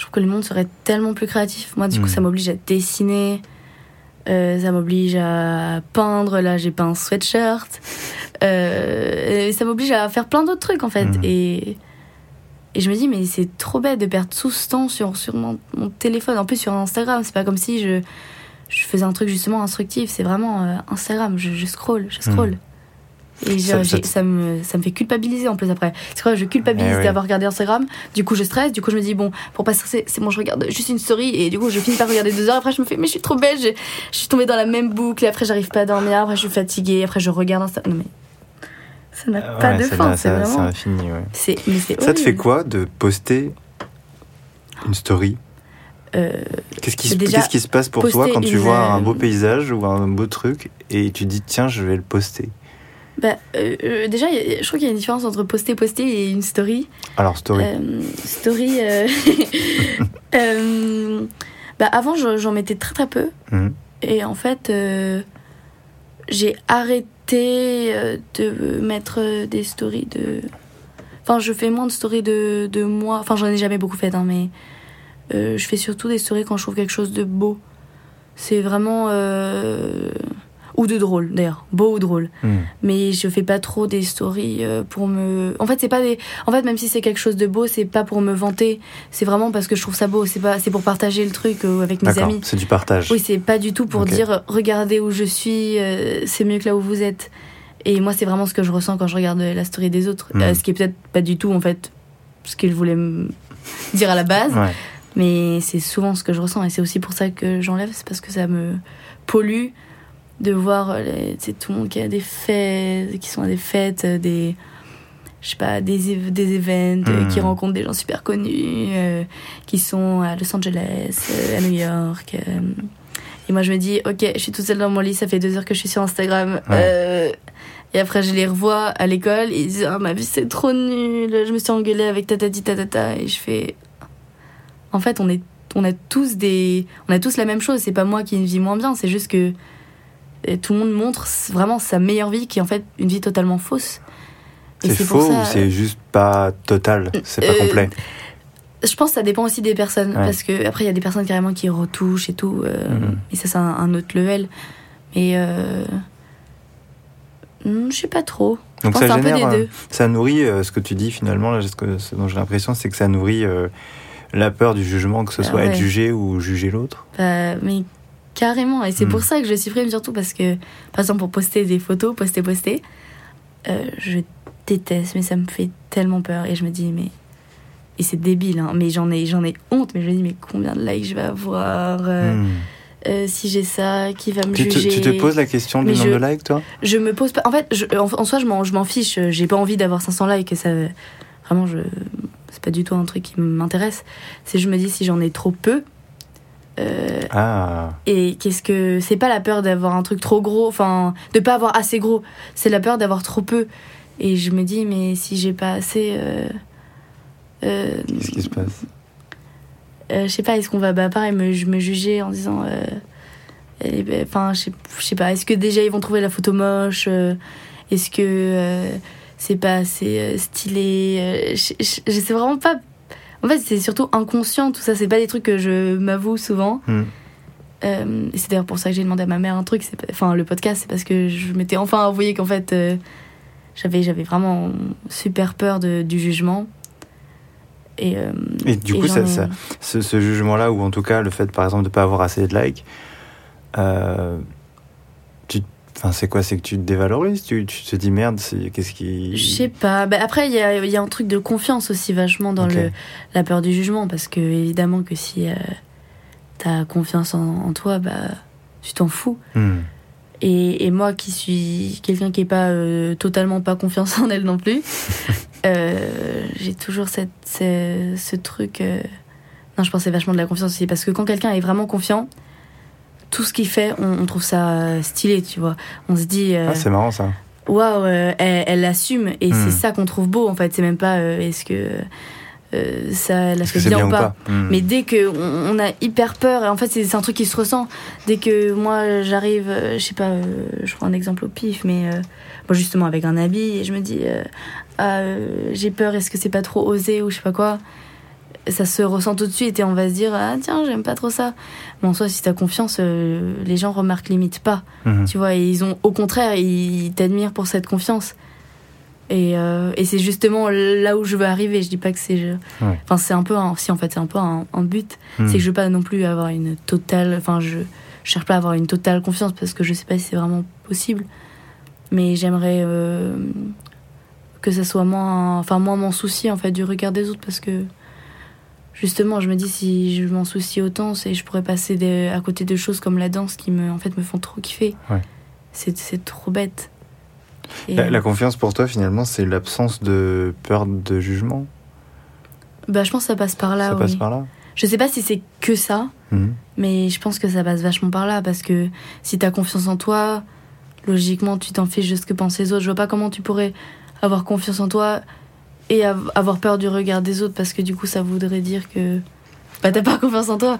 Je trouve que le monde serait tellement plus créatif. Moi, du coup, Hmm. ça m'oblige à dessiner. euh, ça m'oblige à peindre. Là, j'ai peint un sweatshirt. Euh, et ça m'oblige à faire plein d'autres trucs, en fait. Hmm. Et. Et je me dis, mais c'est trop bête de perdre tout ce temps sur, sur mon, mon téléphone. En plus, sur Instagram, c'est pas comme si je, je faisais un truc justement instructif. C'est vraiment euh, Instagram. Je, je scroll, je scroll. Et Ça- me, ça me fait culpabiliser en plus après. C'est quoi, je culpabilise Eh oui. d'avoir regardé Instagram. Du coup, je stresse. Du coup, je me dis, bon, pour pas stresser, c'est bon, je regarde juste une story. Et du coup, je finis par regarder deux heures. Après, je me fais, mais je suis trop belle. Je, je suis tombée dans la même boucle. Et après, j'arrive pas à dormir. Après, je suis fatiguée. Après, je regarde Instagram. Non, mais ça n'a pas Ouais, de fin. C'est vraiment. infini, ouais. C'est, mais Ça te fait quoi de poster une story? Euh, Qu'est-ce qui, se- qui passe pour toi quand tu une, vois un beau paysage ou un beau truc et tu dis tiens je vais le poster? Bah, euh, euh, déjà, je trouve qu'il y a une différence entre poster, poster et une story. Alors story. Euh, story. euh, bah, avant, je- j'en mettais très très peu. Mhm. Et en fait, j'ai arrêté de mettre des stories de. Enfin, je fais moins de stories de, de moi. Enfin, j'en ai jamais beaucoup fait, hein, mais je fais surtout des stories quand je trouve quelque chose de beau. C'est vraiment. Ou de drôle, d'ailleurs. Beau ou drôle. Hmm. Mais je fais pas trop des stories euh, pour me. En fait, c'est pas des. En fait, même si c'est quelque chose de beau, c'est pas pour me vanter. C'est vraiment parce que je trouve ça beau. C'est pas. C'est pour partager le truc euh, avec mes amis. c'est du partage. Oui, c'est pas du tout pour dire regardez où je suis, euh, c'est mieux que là où vous êtes. Et moi, c'est vraiment ce que je ressens quand je regarde la story des autres. Mm. Euh, ce qui est peut-être pas du tout, en fait, ce qu'ils voulaient me dire à la base. Ouais. Mais c'est souvent ce que je ressens. Et c'est aussi pour ça que j'enlève. C'est parce que ça me pollue de voir euh, tu sais, tout le monde qui a des fêtes, qui sont à des fêtes, euh, des. Je sais pas, des, des events, euh, qui rencontrent des gens super connus, euh, qui sont à Los Angeles, euh, à New York. euh. Et moi, je me dis, ok, je suis toute seule dans mon lit, ça fait deux heures que je suis sur Instagram. Ouais. Euh, et après, je les revois à l'école, et ils disent, ah, ma vie, c'est trop nul, je me suis engueulée avec tatati tatata. Et je fais, en fait, on est, on a tous des, on a tous la même chose. C'est pas moi qui vie moins bien, c'est juste que euh, tout le monde montre vraiment sa meilleure vie, qui est en fait une vie totalement fausse. Et C'est faux ça- ou c'est juste pas total? C'est pas Euh, complet? Je pense que ça dépend aussi des personnes, Ouais. parce que après il y a des personnes carrément qui retouchent et tout, euh, Mhm. et ça c'est un, un autre level. Mais euh, hmm, je sais pas trop. Je Donc pense ça c'est un peu génère, des euh, deux. ça nourrit euh, ce que tu dis finalement. Là, ce, que- ce dont j'ai l'impression, c'est que ça nourrit la peur du jugement, que ce Ah soit être jugé ou juger l'autre. Bah, mais carrément. Et c'est Mm. pour ça que je supprime surtout parce que, par exemple, pour poster des photos, poster, poster, euh, je déteste, mais ça me fait tellement peur. Et je me dis, mais. Et c'est débile, hein, mais j'en ai, j'en ai honte. Mais je me dis, mais combien de likes je vais avoir euh, Hmm. euh, Si j'ai ça, qui va me tu, te, juger tu te poses la question du nombre je- de likes, toi? Je me pose pas. En fait, je- en, en soi, je m'en, je m'en fiche. J'ai pas envie d'avoir 500 likes. Ça, vraiment, je, c'est pas du tout un truc qui m'intéresse. C'est je me dis si j'en ai trop peu. Euh, Ah, et qu'est-ce que c'est pas la peur d'avoir un truc trop gros, enfin de pas avoir assez gros. C'est la peur d'avoir trop peu. Et je me dis mais si j'ai pas assez. euh, euh, qu'est-ce qui se passe? je sais pas, est-ce qu'on va bah, pareil? Me, me juger en disant. eh ben, Enfin, je sais- je sais pas, est-ce que déjà ils vont trouver la photo moche Est-ce que c'est pas assez stylé Je je- je sais vraiment pas. En fait, c'est surtout inconscient tout ça, c'est pas des trucs que je m'avoue souvent. Hmm. Euh, et c'est d'ailleurs pour ça que j'ai demandé à ma mère un truc, enfin le podcast, c'est parce que je m'étais enfin avoué qu'en fait euh, j'avais j'avais vraiment super peur de, du jugement. Et, euh, Et du et coup, ça, ce, ce jugement-là, ou en tout cas le fait, par exemple, de pas avoir assez de likes, enfin, c'est quoi C'est que tu te dévalorises tu, tu te dis merde, qu'est-ce qui. Je sais pas. Bah, après, il y a, il y a un truc de confiance aussi vachement dans le, la peur du jugement. Parce que, évidemment, que si euh, t'as confiance en, en toi, bah, tu t'en fous. Hmm. Et, et moi qui suis quelqu'un qui est pas euh, totalement pas confiance en elle non plus, euh, j'ai toujours cette, ce, ce truc. euh, Non, je pensais vachement de la confiance aussi. Parce que quand quelqu'un est vraiment confiant, tout ce qu'il fait, on, on trouve ça stylé, tu vois. On se dit. euh, Ah, c'est marrant ça. waouh, euh, elle, l'assume et Hmm. c'est ça qu'on trouve beau en fait. C'est même pas euh, est-ce que euh, ça l'a fait bien, bien ou pas. Hmm. Mais dès que on, on a hyper peur, et en fait c'est un truc qui se ressent. Dès que moi j'arrive, euh, je sais pas, euh, je prends un exemple au pif, mais euh, moi justement avec un habit et je me dis euh, ah euh, j'ai peur, est-ce que c'est pas trop osé ou je sais pas quoi? Ça se ressent tout de suite et on va se dire ah tiens j'aime pas trop ça. Mais en soi si t'as confiance, euh, les gens remarquent limite pas. Mhm. Tu vois, et ils ont, au contraire, ils t'admirent pour cette confiance. Et, euh, et c'est justement là où je veux arriver. Je dis pas que c'est. Ouais. Enfin, c'est un peu un. Si, en fait, c'est un peu un, un but. Hmm. C'est que je veux pas non plus avoir une totale. Enfin, je, je cherche pas à avoir une totale confiance parce que je sais pas si c'est vraiment possible. Mais j'aimerais euh, que ça soit moins. Enfin, moins mon souci, en fait, du regard des autres parce que. Justement, je me dis si je m'en soucie autant, c'est je pourrais passer des- à côté de choses comme la danse qui me, en fait, me font trop kiffer. Ouais. C'est, c'est trop bête. Et, La, la confiance pour toi, finalement, c'est l'absence de peur de jugement? bah, je pense que ça passe par là. ça oui. passe par là? Je sais pas si c'est que ça, Mhm. mais je pense que ça passe vachement par là parce que si t'as confiance en toi, logiquement tu t'en fiches de ce que pensent les autres. Je vois pas comment tu pourrais avoir confiance en toi et av- avoir peur du regard des autres parce que du coup ça voudrait dire que bah t'as pas confiance en toi.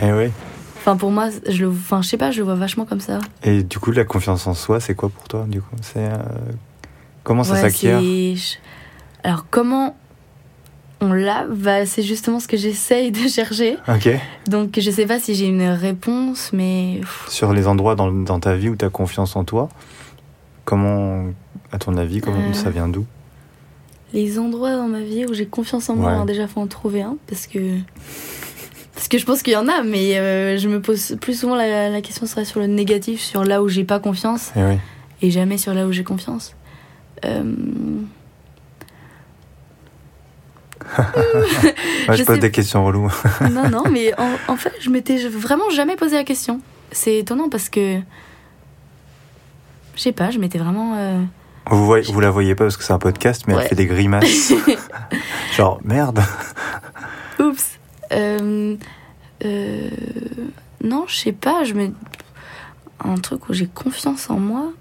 Eh oui. Enfin, pour moi, je le, enfin, je sais pas, je le vois vachement comme ça. Et du coup, la confiance en soi, c'est quoi pour toi Du coup, c'est euh, comment ça s'acquiert? Alors, comment on l'a? Bah, C'est justement ce que j'essaye de chercher. Ok. Donc, je sais pas si j'ai une réponse, mais. Sur les endroits dans, dans ta vie où tu as confiance en toi, comment, à ton avis, comment Euh. ça vient d'où? Les endroits dans ma vie où j'ai confiance en moi, Ouais. alors déjà, faut en trouver un, parce que. Parce que je pense qu'il y en a, mais euh, je me pose plus souvent la, la question serait sur le négatif, sur là où j'ai pas confiance, Eh oui. et jamais sur là où j'ai confiance. Euh, Ouais, je, Je pose sais- des questions reloues. non, non, mais en, en fait, je m'étais vraiment jamais posé la question. C'est étonnant parce que. Je sais pas, je m'étais vraiment. euh, Vous, voyez, vous la voyez pas parce que c'est un podcast, mais Ouais. elle fait des grimaces. Genre, merde. Oups. Euh, euh, non, je sais pas, je me. Un truc où j'ai confiance en moi.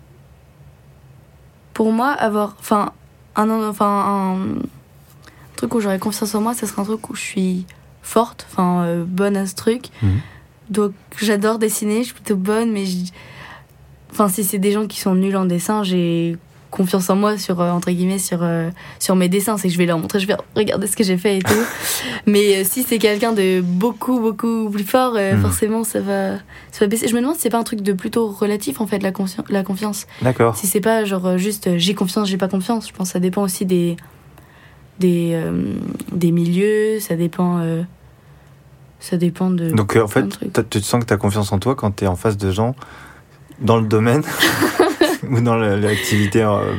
Pour moi, avoir. Enfin, un, enfin, un truc où j'aurais confiance en moi, ce serait un truc où je suis forte, enfin, euh, bonne à ce truc. Mhm. Donc, j'adore dessiner, je suis plutôt bonne, mais. Enfin, si c'est des gens qui sont nuls en dessin, j'ai confiance en moi sur euh, entre guillemets sur euh, sur mes dessins. C'est que je vais leur montrer je vais regarder ce que j'ai fait et tout. Mais euh, si c'est quelqu'un de beaucoup beaucoup plus fort euh, Mhm. forcément ça va ça va baisser. Je me demande si c'est pas un truc de plutôt relatif en fait la, la confiance. D'accord. si c'est pas genre juste j'ai confiance j'ai pas confiance. Je pense que ça dépend aussi des des euh, des milieux. Ça dépend ça dépend de Donc, en fait, tu te sens que tu as confiance en toi quand tu es en face de gens dans le domaine? ou dans la- l'activité, euh,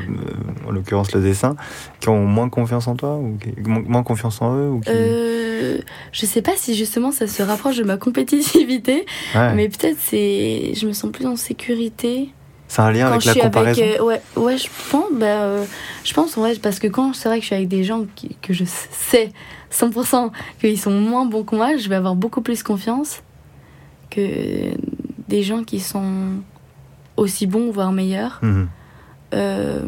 en l'occurrence le dessin, qui ont moins confiance en toi ou qui- moins confiance en eux ou qui... Euh, je sais pas si justement ça se rapproche de ma compétitivité, Ouais. mais peut-être c'est, je me sens plus en sécurité C'est un lien quand avec la comparaison avec. euh, ouais, ouais, je pense, bah, euh, je pense en vrai parce que quand c'est vrai que je suis avec des gens qui, que je sais 100% qu'ils sont moins bons que moi, je vais avoir beaucoup plus confiance que des gens qui sont aussi bons voire meilleurs. Mhm. Euh,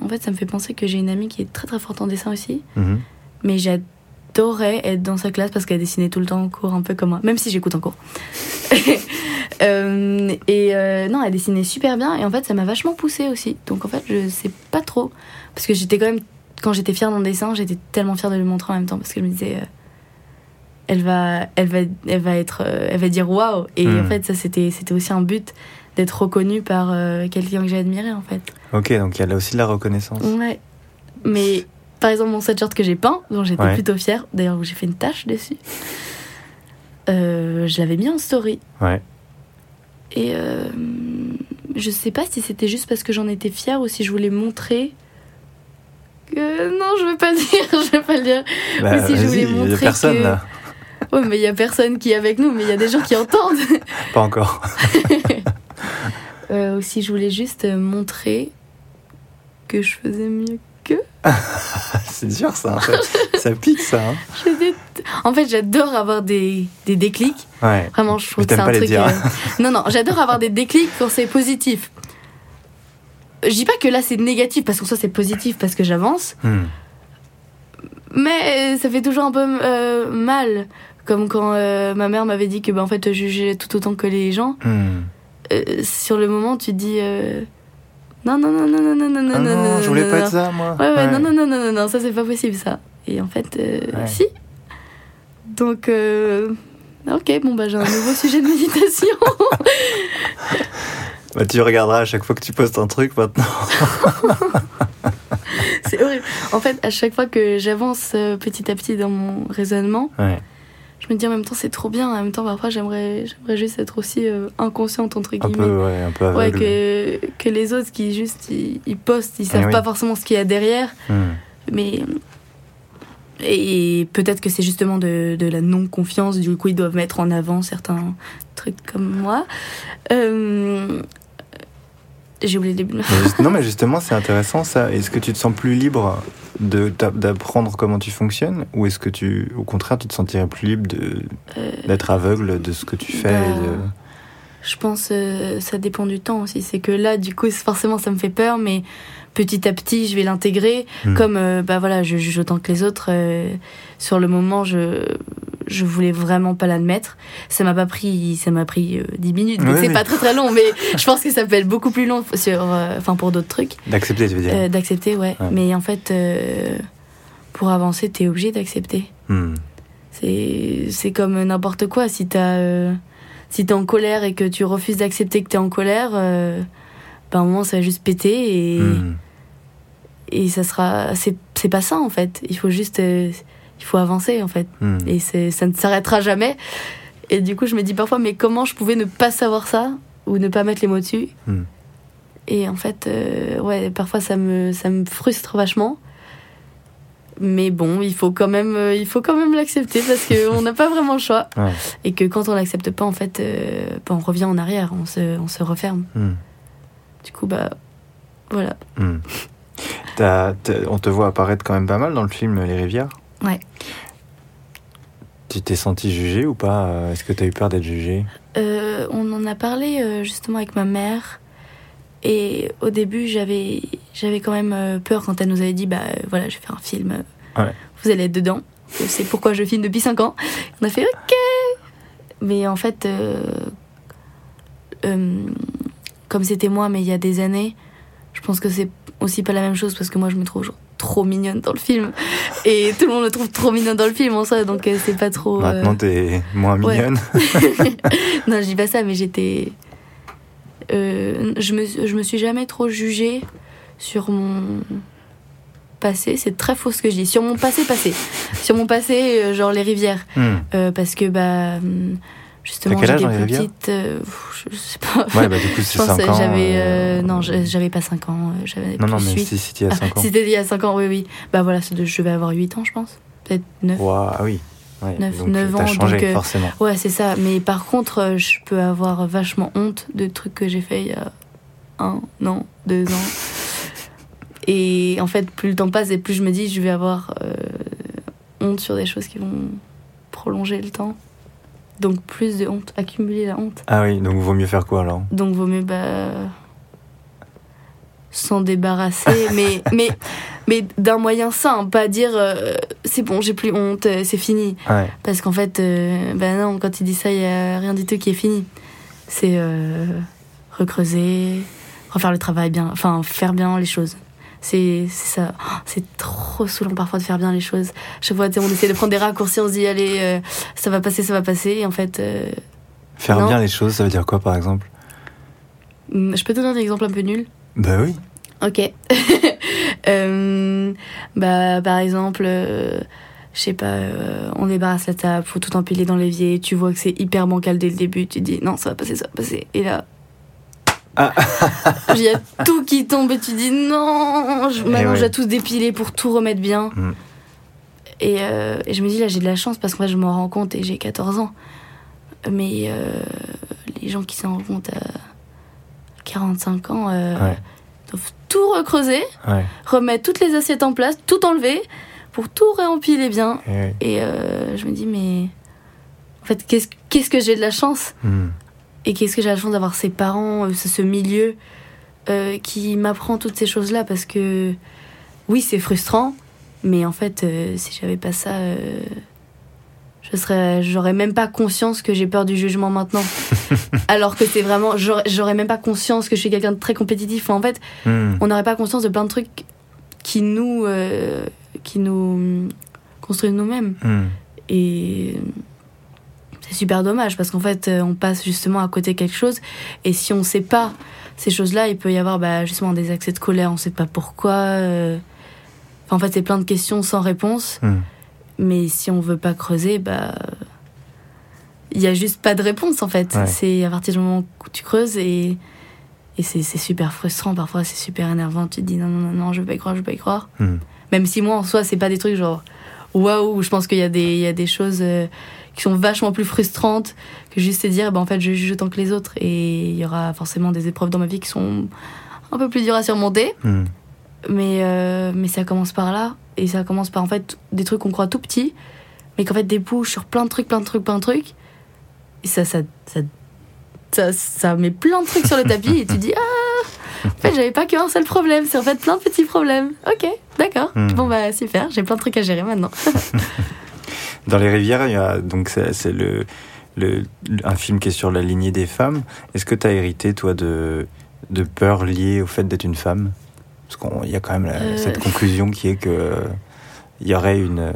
en fait, ça me fait penser que j'ai une amie qui est très très forte en dessin aussi. Mhm. Mais j'adorais être dans sa classe parce qu'elle dessinait tout le temps en cours, un peu comme moi, même si j'écoute en cours. Euh, et euh, non, elle dessinait super bien et en fait, ça m'a vachement poussée aussi. Donc en fait, je sais pas trop. Parce que j'étais quand même, quand j'étais fière d'un dessin, j'étais tellement fière de le montrer en même temps parce que je me disais. elle va, elle va, elle va être, elle va dire waouh. Et en fait, ça c'était, c'était aussi un but d'être reconnue par euh, quelqu'un que j'ai admiré en fait. Ok, donc il y a là aussi de la reconnaissance. Ouais. Mais par exemple, mon sweatshirt que j'ai peint, dont j'étais Ouais. plutôt fière, d'ailleurs où j'ai fait une tache dessus, euh, je l'avais mis en story. Ouais. Et euh, je sais pas si c'était juste parce que j'en étais fière ou si je voulais montrer que. Non, je veux pas dire, je veux pas le dire. Bah, si je voulais il y a montrer personne que- là. Ouais, mais il y a personne qui est avec nous, mais il y a des gens qui entendent. Pas encore. Euh, ou si je voulais juste euh, montrer que je faisais mieux C'est dur ça. en fait. ça pique ça. hein. Je En fait, j'adore avoir des, des déclics. Ouais. Vraiment, je trouve Mais que c'est un pas les truc. dire. euh, Non, non, j'adore avoir des déclics quand c'est positif. Je dis pas que là c'est négatif parce que ça c'est positif parce que j'avance, Hmm. mais ça fait toujours un peu euh, mal. Comme quand euh, ma mère m'avait dit que bah, en fait je jugeais tout autant que les gens. Hmm. Euh, sur le moment, tu dis euh, non, non, non, non, non, non, non, Ah non, non, non, je voulais non, pas non. être ça moi. Ouais, ouais, non, non, non, non, non, non, ça c'est pas possible ça. Et en fait, euh, Ouais. si. Donc, euh, ok, bon, bah j'ai un nouveau sujet de méditation. Bah, tu regarderas à chaque fois que tu postes un truc maintenant. c'est horrible. En fait, à chaque fois que j'avance euh, petit à petit dans mon raisonnement, Ouais. Je me dis en même temps c'est trop bien, en même temps parfois j'aimerais, j'aimerais juste être aussi euh, inconsciente entre Un guillemets. peu, ouais, un peu Ouais, que, que les autres qui juste ils, ils postent, ils savent Eh oui. pas forcément ce qu'il y a derrière. Hmm. Mais. Et peut-être que c'est justement de, de la non-confiance, du coup ils doivent mettre en avant certains trucs comme moi. Euh, J'ai oublié le début. Non, mais justement, c'est intéressant ça. Est-ce que tu te sens plus libre d'apprendre comment tu fonctionnes ou est-ce que tu, au contraire, tu te sentirais plus libre de- Euh, d'être aveugle de ce que tu fais bah, et de- Je pense euh, ça dépend du temps aussi. C'est que là, du coup, forcément, ça me fait peur, mais petit à petit, je vais l'intégrer. Hmm. Comme, euh, bah voilà, je juge autant que les autres. euh, sur le moment, je je voulais vraiment pas l'admettre. Ça m'a pas pris, ça m'a pris euh, 10 minutes, donc Oui, c'est oui. pas très très long, mais je pense que ça peut être beaucoup plus long sur, euh, enfin pour d'autres trucs. D'accepter, tu veux dire Euh, d'accepter, ouais. Ouais. Mais en fait, euh, pour avancer, t'es obligé d'accepter. Hmm. C'est c'est comme n'importe quoi. Si t'as euh, si t'es en colère et que tu refuses d'accepter que t'es en colère, euh, à un moment ça va juste péter et, Hmm. et ça sera. C'est c'est pas ça en fait. Il faut juste. euh, il faut avancer en fait. Hmm. Et c'est- ça ne s'arrêtera jamais. Et du coup, je me dis parfois, mais comment je pouvais ne pas savoir ça ou ne pas mettre les mots dessus Hmm. Et en fait, euh, ouais, parfois ça me, ça me frustre vachement. Mais bon, il faut quand même, euh, il faut quand même l'accepter parce qu'on n'a pas vraiment le choix. Ouais. Et que quand on l'accepte pas, en fait, euh, bah, on revient en arrière, on se, on se referme. Hmm. Du coup, bah, voilà. T'as- on te voit apparaître quand même pas mal dans le film Les Rivières. Ouais. Tu t'es senti jugé ou pas Euh, Est-ce que t'as eu peur d'être jugé Euh, on en a parlé euh, justement avec ma mère. Et au début, j'avais, j'avais quand même peur quand elle nous avait dit bah voilà, je vais faire un film, Ouais. vous allez être dedans. C'est pourquoi je filme depuis 5 ans. On a fait ok. Mais en fait, euh, euh, comme c'était moi, mais il y a des années, je pense que c'est aussi pas la même chose parce que moi je me trouve trop mignonne dans le film et tout le monde me trouve trop mignonne dans le film en soi donc euh, c'est pas trop euh, Maintenant, t'es moins ouais. mignonne. non, je dis pas ça, mais j'étais. euh, je, me, je me suis jamais trop jugée sur mon passé. C'est très faux ce que je dis. Sur mon passé, passé. Sur mon passé, euh, genre les rivières. Hmm. Euh, parce que, bah. Justement, j'étais plus petite. euh, je sais pas. Ouais, bah du coup, c'est pense 5 que ans. j'avais. euh, euh, non, je- j'avais pas 5 ans. euh, J'avais Non, non, mais 8. si, si, il y a 5 ans. C'était il y a 5 ans, oui, oui. Bah voilà, je vais avoir 8 ans, je pense. Peut-être 9. Ouah, ah oui. Ouais, Neuf- donc, neuf T'as ans, changé, donc, euh, forcément. Ouais, c'est ça. Mais par contre, euh, je peux avoir vachement honte de trucs que j'ai fait il y a un an, deux ans. Et en fait, plus le temps passe et plus je me dis, je vais avoir euh, honte sur des choses qui vont prolonger le temps. Donc plus de honte, accumuler la honte. Ah oui, donc vaut mieux faire quoi alors? Donc vaut mieux bah, s'en débarrasser, mais, mais, mais d'un moyen sain, pas dire euh, c'est bon, j'ai plus honte, euh, c'est fini. Ouais. Parce qu'en fait, euh, ben non, quand il dit ça, il n'y a rien du tout qui est fini. C'est euh, recreuser, refaire le travail bien, enfin faire bien les choses. C'est ça. C'est trop saoulant parfois de faire bien les choses. Chaque fois, on essaie de prendre des raccourcis, on se dit, allez, euh, ça va passer, ça va passer. Et en fait, euh, Faire Non. bien les choses, ça veut dire quoi par exemple? Hum, je peux te donner un exemple un peu nul? Bah oui. Ok. Euh, bah, par exemple, euh, je sais pas, euh, on débarrasse la table, faut tout empiler dans l'évier, tu vois que c'est hyper bancal dès le début, tu dis non, ça va passer, ça va passer. Et là. Ah. Il y a tout qui tombe et tu dis non, je, Eh maintenant ouais. je dois tout dépiler pour tout remettre bien. Mm. Et, euh, et je me dis là, j'ai de la chance parce que moi je m'en rends compte et j'ai 14 ans. Mais euh, les gens qui s'en rendent compte à 45 ans euh, Ouais. doivent tout recreuser Ouais. remettre toutes les assiettes en place, tout enlever pour tout réempiler bien. Eh. Et je me dis, mais en fait, qu'est-ce qu'est-ce que j'ai de la chance Hmm. Et qu'est-ce que j'ai la chance d'avoir ces parents, euh, ce, milieu euh, qui m'apprend toutes ces choses-là Parce que oui, c'est frustrant, mais en fait, euh, si j'avais pas ça, euh, je serais, j'aurais même pas conscience que j'ai peur du jugement maintenant. Alors que c'est vraiment, j'aurais même pas conscience que je suis quelqu'un de très compétitif. En fait, Hmm. on n'aurait pas conscience de plein de trucs qui nous, qui nous construisent nous-mêmes. Hmm. Et c'est super dommage parce qu'en fait, euh, on passe justement à côté de quelque chose. Et si on sait pas ces choses-là, il peut y avoir bah, justement des accès de colère, on sait pas pourquoi. euh. Enfin, en fait, c'est plein de questions sans réponse. Hmm. Mais si on veut pas creuser, bah. Il y a juste pas de réponse en fait. Ouais. C'est à partir du moment où tu creuses et. Et c'est c'est super frustrant, parfois c'est super énervant. Tu te dis non, non, non, non, je veux pas y croire, je veux pas y croire. Hmm. Même si moi en soi, c'est pas des trucs genre waouh, je pense qu'il y, a des- il y a des choses euh, qui sont vachement plus frustrantes que juste se dire bah, en fait je juge autant que les autres. Et il y aura forcément des épreuves dans ma vie qui sont un peu plus dures à surmonter. Hmm. Mais, euh, mais ça commence par là. Et ça commence par en fait des trucs qu'on croit tout petits, mais qu'en fait débouchent sur plein de trucs, plein de trucs, plein de trucs. Et ça, ça, ça, ça, ça met plein de trucs sur le tapis et tu dis Ah En fait, j'avais pas qu'un seul problème, c'est en fait plein de petits problèmes. Ok, d'accord. Hmm. Bon, bah super, j'ai plein de trucs à gérer maintenant. Dans les rivières, il y a donc c'est le, le un film qui est sur la lignée des femmes. Est-ce que tu as hérité toi de de peur liée au fait d'être une femme? Parce qu'il y a quand même la- Euh. cette conclusion qui est que euh, il y aurait une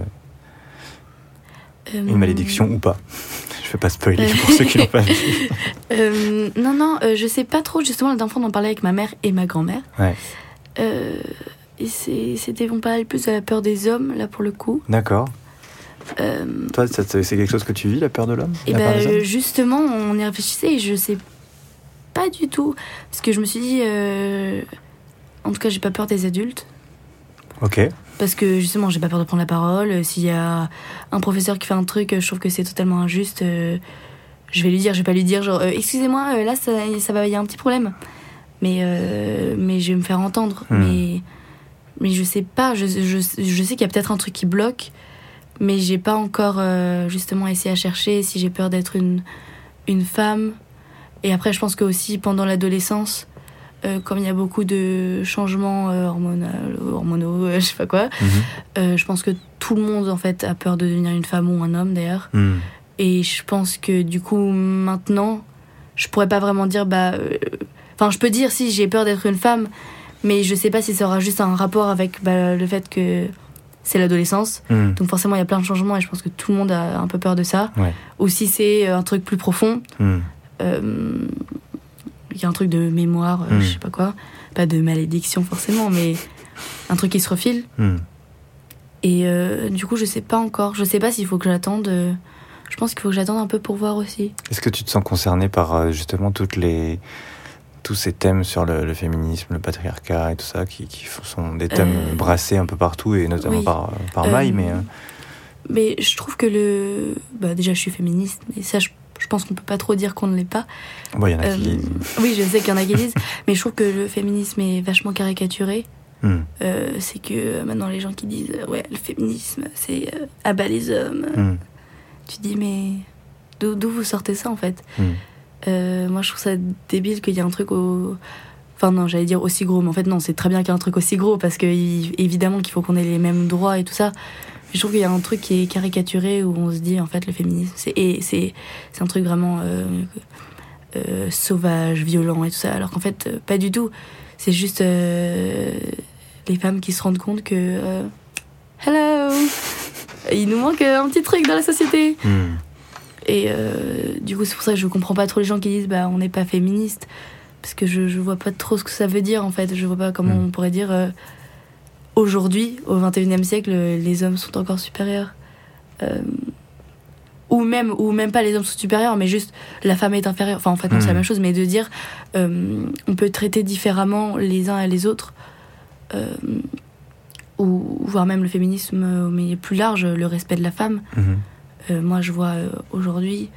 une malédiction ou pas. Je vais pas spoiler Euh. pour ceux qui l'ont pas vu. Euh, non, non, euh, je sais pas trop. Justement, fois, on en parlait avec ma mère et ma grand-mère. Ouais. Euh, et c'était, on parlait plus de la peur des hommes, là, pour le coup. D'accord. Euh, Toi, c'est quelque chose que tu vis, la peur de l'homme et peur ben justement, on y réfléchissait et je sais pas du tout. Parce que je me suis dit, euh, en tout cas, j'ai pas peur des adultes. Ok. Parce que justement, j'ai pas peur de prendre la parole. Euh, S'il y a un professeur qui fait un truc, je trouve que c'est totalement injuste. je vais lui dire, je vais pas lui dire genre, euh, excusez-moi, là ça, ça va, il y a un petit problème. Mais, mais je vais me faire entendre. Hmm. Mais, mais je sais pas, je, je, je sais qu'il y a peut-être un truc qui bloque, mais j'ai pas encore euh, justement essayé à chercher si j'ai peur d'être une, une femme. Et après, je pense que aussi pendant l'adolescence, euh, comme il y a beaucoup de changements euh, hormonaux, je sais pas quoi, Mhm. euh, je pense que tout le monde en fait a peur de devenir une femme ou un homme d'ailleurs. Hmm. Et je pense que du coup maintenant, je pourrais pas vraiment dire bah, enfin je peux dire si j'ai peur d'être une femme, mais je sais pas si ça aura juste un rapport avec bah, le fait que c'est l'adolescence. Hmm. Donc forcément il y a plein de changements et je pense que tout le monde a un peu peur de ça. Ouais. Ou si c'est euh, un truc plus profond, Hmm. euh, il y a un truc de mémoire, euh, Mm. je sais pas quoi, pas de malédiction forcément, mais un truc qui se refile. Hmm. Et euh, du coup, je sais pas encore. Je sais pas s'il faut que j'attende. Je pense qu'il faut que j'attende un peu pour voir aussi. Est-ce que tu te sens concerné par justement toutes les tous ces thèmes sur le, le féminisme, le patriarcat et tout ça, qui, qui sont des thèmes Euh, brassés un peu partout et notamment oui. par, par Euh, Maï, mais euh, Mais je trouve que le. Bah, déjà, je suis féministe, mais ça, je, je pense qu'on peut pas trop dire qu'on ne l'est pas. bon, y en a Euh, qui. oui, je sais qu'il y en a qui disent, mais je trouve que le féminisme est vachement caricaturé. Hmm. Euh, c'est que euh, maintenant, les gens qui disent euh, Ouais, le féminisme, c'est euh, abat les hommes. Hmm. Tu dis, mais d'où d'où vous sortez ça en fait? Hmm. Euh, Moi, je trouve ça débile qu'il y ait un truc au. Enfin, non, j'allais dire aussi gros, mais en fait, non, c'est très bien qu'il y ait un truc aussi gros parce que évidemment qu'il faut qu'on ait les mêmes droits et tout ça. Je trouve qu'il y a un truc qui est caricaturé où on se dit, en fait, le féminisme, c'est un truc vraiment euh, euh, sauvage, violent et tout ça, alors qu'en fait, pas du tout. C'est juste les femmes qui se rendent compte que. hello Il nous manque un petit truc dans la société Hmm. Et euh, du coup, c'est pour ça que je comprends pas trop les gens qui disent bah on n'est pas féministe parce que je, je vois pas trop ce que ça veut dire en fait. Je vois pas comment Mm. on pourrait dire euh, aujourd'hui, au 21e siècle, les hommes sont encore supérieurs. Euh, ou même ou même pas les hommes sont supérieurs, mais juste la femme est inférieure. Enfin, en fait, non, c'est la Mm. même chose, mais de dire on peut traiter différemment les uns et les autres. ou voire même le féminisme, euh, mais plus large, le respect de la femme. Mhm. Euh, moi, je vois euh, aujourd'hui,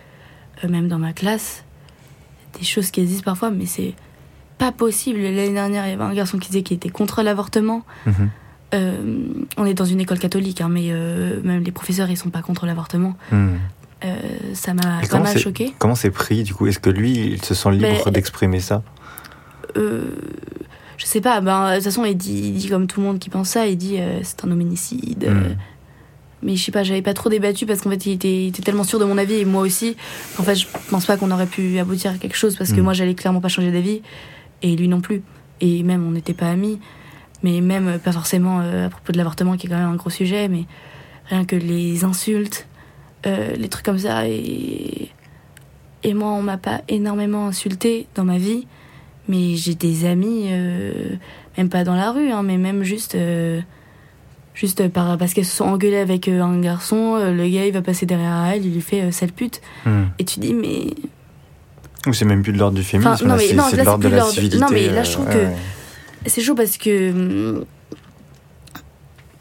euh, même dans ma classe, des choses qui existent parfois, mais c'est pas possible. L'année dernière, il y avait un garçon qui disait qu'il était contre l'avortement. Mhm. Euh, on est dans une école catholique, hein, mais euh, même les professeurs, ils sont pas contre l'avortement. Euh, ça m'a pas mal choqué. Comment c'est pris du coup? Est-ce que lui, il se sent libre Mais- d'exprimer ça? je sais pas, ben, de toute façon, il dit, il dit comme tout le monde qui pense ça, il dit c'est un hominicide. euh, Hmm. Mais je sais pas, j'avais pas trop débattu parce qu'en fait, il était, il était tellement sûr de mon avis et moi aussi. En fait, je pense pas qu'on aurait pu aboutir à quelque chose parce que Mm. moi, j'allais clairement pas changer d'avis et lui non plus. Et même, on n'était pas amis. Mais même, pas forcément euh, à propos de l'avortement qui est quand même un gros sujet, mais rien que les insultes, euh, les trucs comme ça. Et, et moi, on m'a pas énormément insulté dans ma vie, mais j'ai des amis, euh, même pas dans la rue, hein, mais même juste. Juste par, parce qu'elles se sont engueulées avec euh, un garçon, euh, le gars il va passer derrière elle, il lui fait euh, sale pute. Hmm. Et tu dis, mais. Ou c'est même plus de l'ordre du féminisme, Enfin, non, là, mais c'est non, c'est là, de l'ordre de la civilité. non, mais là, je trouve que- ouais. C'est chaud parce que. hum,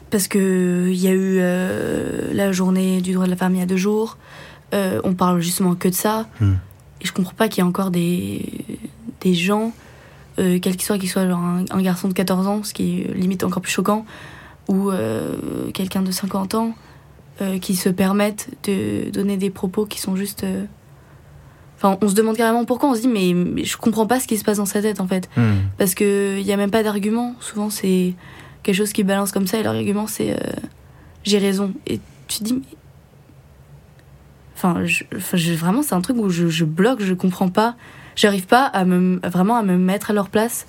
Parce que il y a eu euh, la journée du droit de la femme il y a deux jours. Euh, on parle justement que de ça. Hmm. Et je comprends pas qu'il y ait encore des, des gens, quel qu'il soit, qu'il soit genre un, un garçon de 14 ans, ce qui est limite encore plus choquant, ou euh, quelqu'un de 50 ans, euh, qui se permettent de donner des propos qui sont juste. euh, Enfin, on se demande carrément pourquoi, on se dit, mais, mais je comprends pas ce qui se passe dans sa tête en fait. Hmm. Parce qu'il n'y a même pas d'argument. Souvent, c'est quelque chose qui balance comme ça et l'argument, c'est euh, j'ai raison. Et tu te dis, mais Enfin, je- enfin, je- vraiment, c'est un truc où je, je bloque, je comprends pas. J'arrive pas à me, vraiment à me mettre à leur place.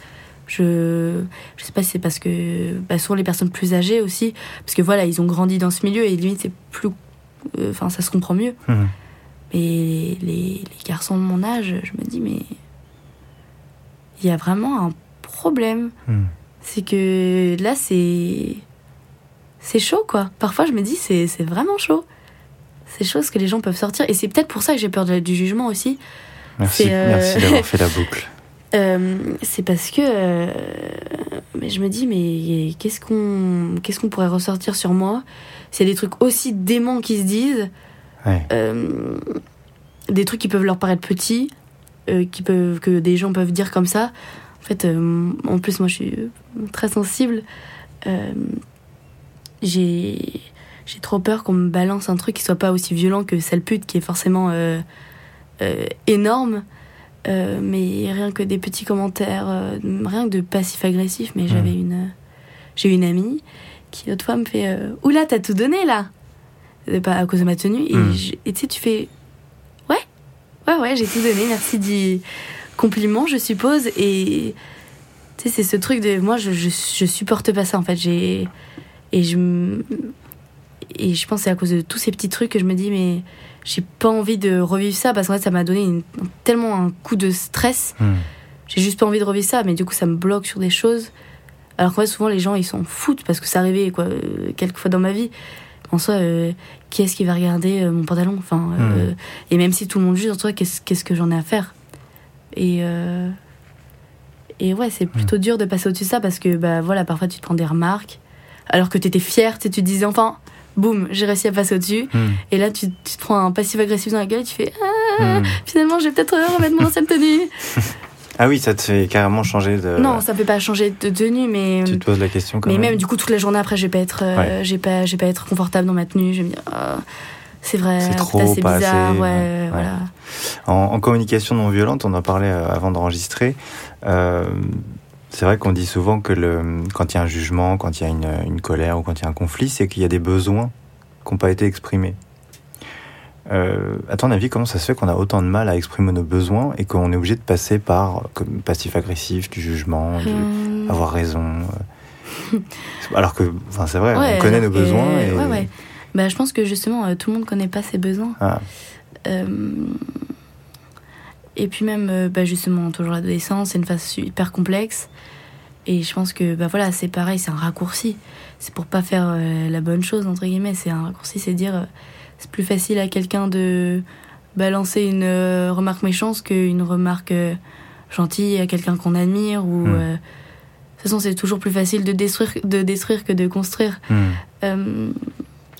Je, je sais pas si c'est parce que bah, souvent les personnes plus âgées aussi, parce que voilà, ils ont grandi dans ce milieu et limite c'est plus, euh, enfin ça se comprend mieux. Mhm. Mais les, les garçons de mon âge, je me dis mais il y a vraiment un problème. Mhm. C'est que là c'est c'est chaud quoi. Parfois je me dis c'est c'est vraiment chaud. C'est chaud ce que les gens peuvent sortir et c'est peut-être pour ça que j'ai peur du jugement aussi. Merci, euh, merci d'avoir fait la boucle. Euh, c'est parce que euh, mais je me dis mais qu'est-ce qu'on qu'est-ce qu'on pourrait ressortir sur moi s'il y a des trucs aussi déments qui se disent Ouais. euh, des trucs qui peuvent leur paraître petits qui peuvent que des gens peuvent dire comme ça. En fait en plus moi je suis très sensible. J'ai j'ai trop peur qu'on me balance un truc qui soit pas aussi violent que sale pute qui est forcément énorme euh, mais rien que des petits commentaires, euh, rien que de passif-agressif. Mais j'avais une, euh, j'ai une amie qui l'autre fois me fait Oula, t'as tout donné là Pas à cause de ma tenue. Et Mm. je- Et tu sais, tu fais Ouais, ouais, ouais, j'ai tout donné. Merci du compliment, je suppose. Et tu sais, c'est ce truc de moi, je, je, je supporte pas ça en fait. J'ai. Et je. Et je pense que c'est à cause de tous ces petits trucs que je me dis, mais j'ai pas envie de revivre ça parce qu'en fait ça m'a donné une- tellement un coup de stress. Mhm. j'ai juste pas envie de revivre ça mais du coup ça me bloque sur des choses. Alors qu'en fait souvent les gens ils s'en foutent parce que ça arrivait quoi euh, quelques fois dans ma vie. En soi euh, qui est-ce qui va regarder euh, mon pantalon? Enfin euh, et même si tout le monde juge en soi qu'est-ce qu'est-ce que j'en ai à faire? Et et ouais c'est plutôt dur de passer au-dessus de ça parce que bah voilà parfois tu te prends des remarques alors que t'étais fière tu te disais enfin boum j'ai réussi à passer au-dessus Mhm. et là, tu, tu te prends un passif agressif dans la gueule et tu fais Ah, Mhm. finalement, je vais peut-être remettre mon ancienne tenue. Ah oui, ça te fait carrément changer de. non, ça peut pas changer de tenue, mais. Euh, Tu te poses la question quand Mais même. même du coup, toute la journée après, je vais pas être, euh, Ouais. j'ai pas, j'ai pas être confortable dans ma tenue. Je vais me dire, Ah, c'est vrai, C'est trop, pas bizarre, assez, ouais, ouais. voilà. En, en communication non violente, on en parlait euh, avant d'enregistrer. Euh, c'est vrai qu'on dit souvent que le, quand il y a un jugement, quand il y a une, une colère ou quand il y a un conflit, c'est qu'il y a des besoins qui n'ont pas été exprimés. Euh, à ton avis, comment ça se fait qu'on a autant de mal à exprimer nos besoins et qu'on est obligé de passer par comme passif-agressif, du jugement, du Hum, avoir raison euh. Alors que, enfin, c'est vrai, ouais, on connaît nos besoins. Et... Ouais, ouais. Bah, je pense que justement, euh, tout le monde connaît pas ses besoins. Ah, Euh, et puis même, euh, bah justement, toujours l'adolescence, c'est une phase hyper complexe. Et je pense que bah voilà, c'est pareil, c'est un raccourci. C'est pour pas faire euh, la bonne chose, entre guillemets. C'est un raccourci, c'est dire, euh, c'est plus facile à quelqu'un de balancer une euh, remarque méchante qu'une remarque euh, gentille à quelqu'un qu'on admire. Ou, Hmm. de toute façon, c'est toujours plus facile de détruire, de détruire que de construire. hmm.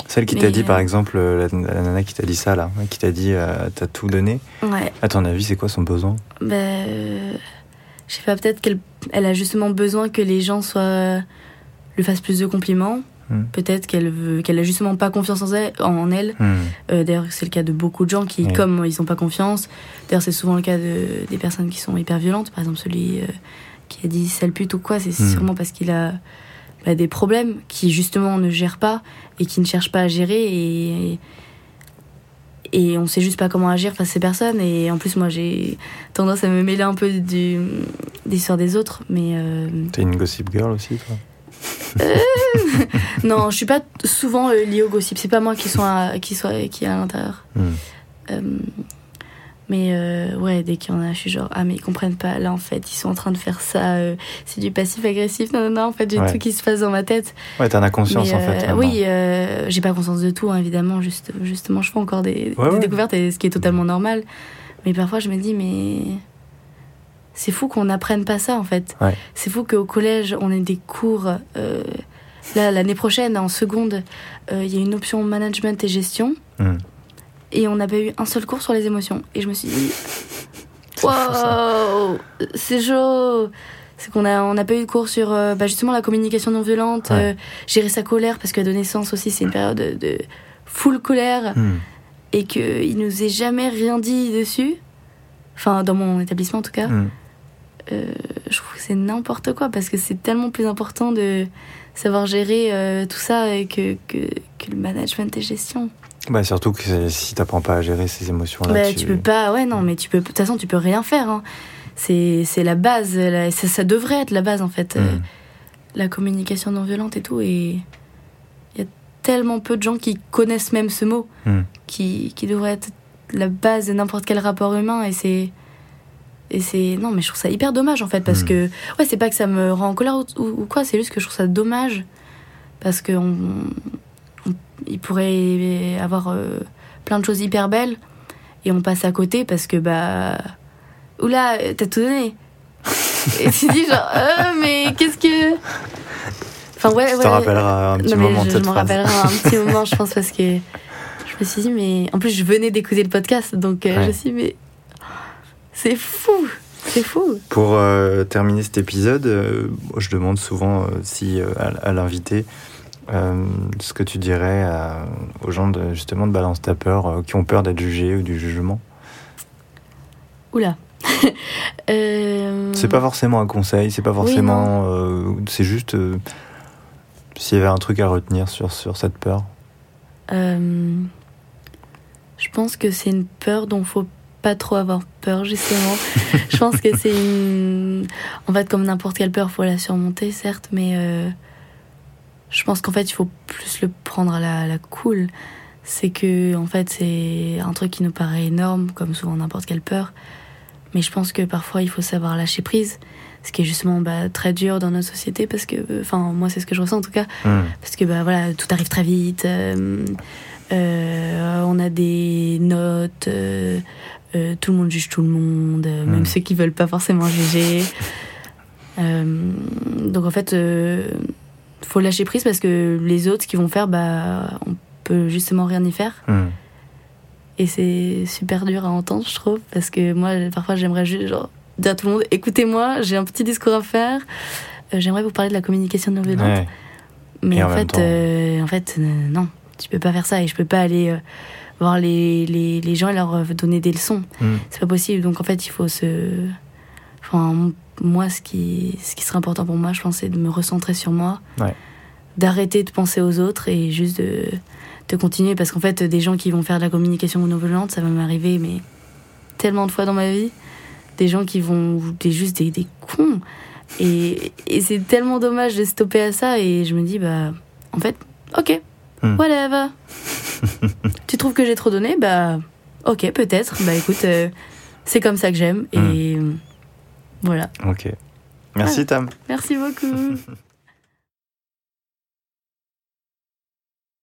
Celle qui t'a dit, par exemple, la, la nana qui t'a dit ça, là, qui t'a dit, t'as tout donné. ouais. À ton avis, c'est quoi son besoin? Bah, je sais pas, peut-être qu'elle elle a justement besoin que les gens soient lui fassent plus de compliments. Hmm. Peut-être qu'elle veut qu'elle a justement pas confiance en elle. En elle. Hmm. Euh, D'ailleurs, c'est le cas de beaucoup de gens qui, Oui. comme ils n'ont pas confiance. D'ailleurs, c'est souvent le cas de, des personnes qui sont hyper violentes. Par exemple, celui euh, qui a dit sale pute ou quoi, c'est Hmm. sûrement parce qu'il a bah, des problèmes qui justement ne gère pas et qui ne cherche pas à gérer et et on sait juste pas comment agir face à ces personnes. Et en plus moi j'ai tendance à me mêler un peu du, des histoires des autres mais euh, T'es une gossip girl aussi, toi non je suis pas souvent euh, liée au gossip. C'est pas moi qui soit qui soit qui est à l'intérieur. Hmm. Mais euh, ouais dès qu'il y en a je suis genre ah mais ils comprennent pas là en fait ils sont en train de faire ça euh, c'est du passif agressif non non non en fait Ouais. tout qui se passe dans ma tête Ouais, t'en as conscience Mais, en fait. euh, oui, euh, j'ai pas conscience de tout, hein, évidemment. Juste, justement, je fais encore des, Ouais, des ouais. découvertes, et ce qui est totalement normal. Mais parfois, je me dis, mais c'est fou qu'on n'apprenne pas ça, en fait. C'est fou qu'au collège, on ait des cours. là, l'année prochaine, en seconde, il y a une option management et gestion, Hmm. Et on n'a pas eu un seul cours sur les émotions. Et je me suis dit, Wow, c'est chaud. C'est qu'on a, on n'a pas eu de cours sur euh, bah, justement la communication non violente, Ouais. euh, gérer sa colère, parce que l'adolescence aussi, c'est une période de, de full colère, Hmm. et qu'il nous ait jamais rien dit dessus. Enfin, dans mon établissement en tout cas. Hmm. Euh, je trouve que c'est n'importe quoi parce que c'est tellement plus important de savoir gérer euh, tout ça que, que, que, le management et gestion. Bah surtout que si t'apprends pas à gérer ces émotions-là, bah, tu... peux pas. Ouais, non, mais tu peux. De toute façon, tu peux rien faire. Hein. C'est la base. Ça, ça, devrait être la base en fait. Euh, mm. la communication non violente et tout. Et il y a tellement peu de gens qui connaissent même ce mot, mm. qui, qui devrait être la base de n'importe quel rapport humain. Et c'est et c'est non, mais je trouve ça hyper dommage en fait parce hmm. que ouais, c'est pas que ça me rend en colère ou, quoi, c'est juste que je trouve ça dommage parce que on, il pourrait avoir euh, plein de choses hyper belles et on passe à côté parce que bah oula, t'as tout donné. et tu dis genre euh, mais qu'est-ce que Enfin ouais, ouais. te rappelleras un petit moment je, je m'en rappellerai un petit moment, je pense parce que je me suis dit mais en plus je venais d'écouter le podcast donc euh, je me suis dit mais c'est fou c'est fou. Pour euh, terminer cet épisode, euh, je demande souvent euh, si à, l'invité ce que tu dirais aux gens de, justement de Balance ta peur, qui ont peur d'être jugés ou du jugement. Oula. C'est pas forcément un conseil, c'est pas forcément. c'est juste s'il y avait un truc à retenir sur, sur cette peur. Je pense que c'est une peur dont faut pas trop avoir peur justement. je pense que c'est une... En fait, comme n'importe quelle peur, faut la surmonter, certes, mais euh, je pense qu'en fait, il faut plus le prendre à la, la cool. C'est que, en fait, c'est un truc qui nous paraît énorme, comme souvent n'importe quelle peur. Mais je pense que parfois, il faut savoir lâcher prise. Ce qui est justement bah, très dur dans notre société, parce que, enfin, moi, c'est ce que je ressens en tout cas. Mmh. Parce que, bah voilà, tout arrive très vite. Euh, euh, on a des notes, euh, tout le monde juge tout le monde, euh, même hmm. ceux qui veulent pas forcément juger. Euh, donc en fait, faut lâcher prise parce que les autres, ce qu'ils vont faire, bah, on peut justement rien y faire. Hmm. Et c'est super dur à entendre, je trouve, parce que moi, parfois, j'aimerais juste genre, dire à tout le monde écoutez-moi, j'ai un petit discours à faire, j'aimerais vous parler de la communication non violente. Mais en, fait, en fait, non, tu peux pas faire ça et je peux pas aller voir les, les, les, gens et leur donner des leçons. Mm. C'est pas possible. Donc en fait, il faut se. Enfin, moi, ce qui, ce qui serait important pour moi, je pense, c'est de me recentrer sur moi, d'arrêter de penser aux autres et juste de, de continuer. Parce qu'en fait, des gens qui vont faire de la communication non violente, ça va m'arriver, mais tellement de fois dans ma vie. Des gens qui vont. Des, juste des, des cons. Et, et c'est tellement dommage de stopper à ça. Et je me dis, bah, en fait, ok, Hmm. Whatever. tu trouves que j'ai trop donné? Bah, ok, peut-être. Bah écoute, euh, c'est comme ça que j'aime. Et hmm. voilà. Ok. Merci, Tam. Merci beaucoup.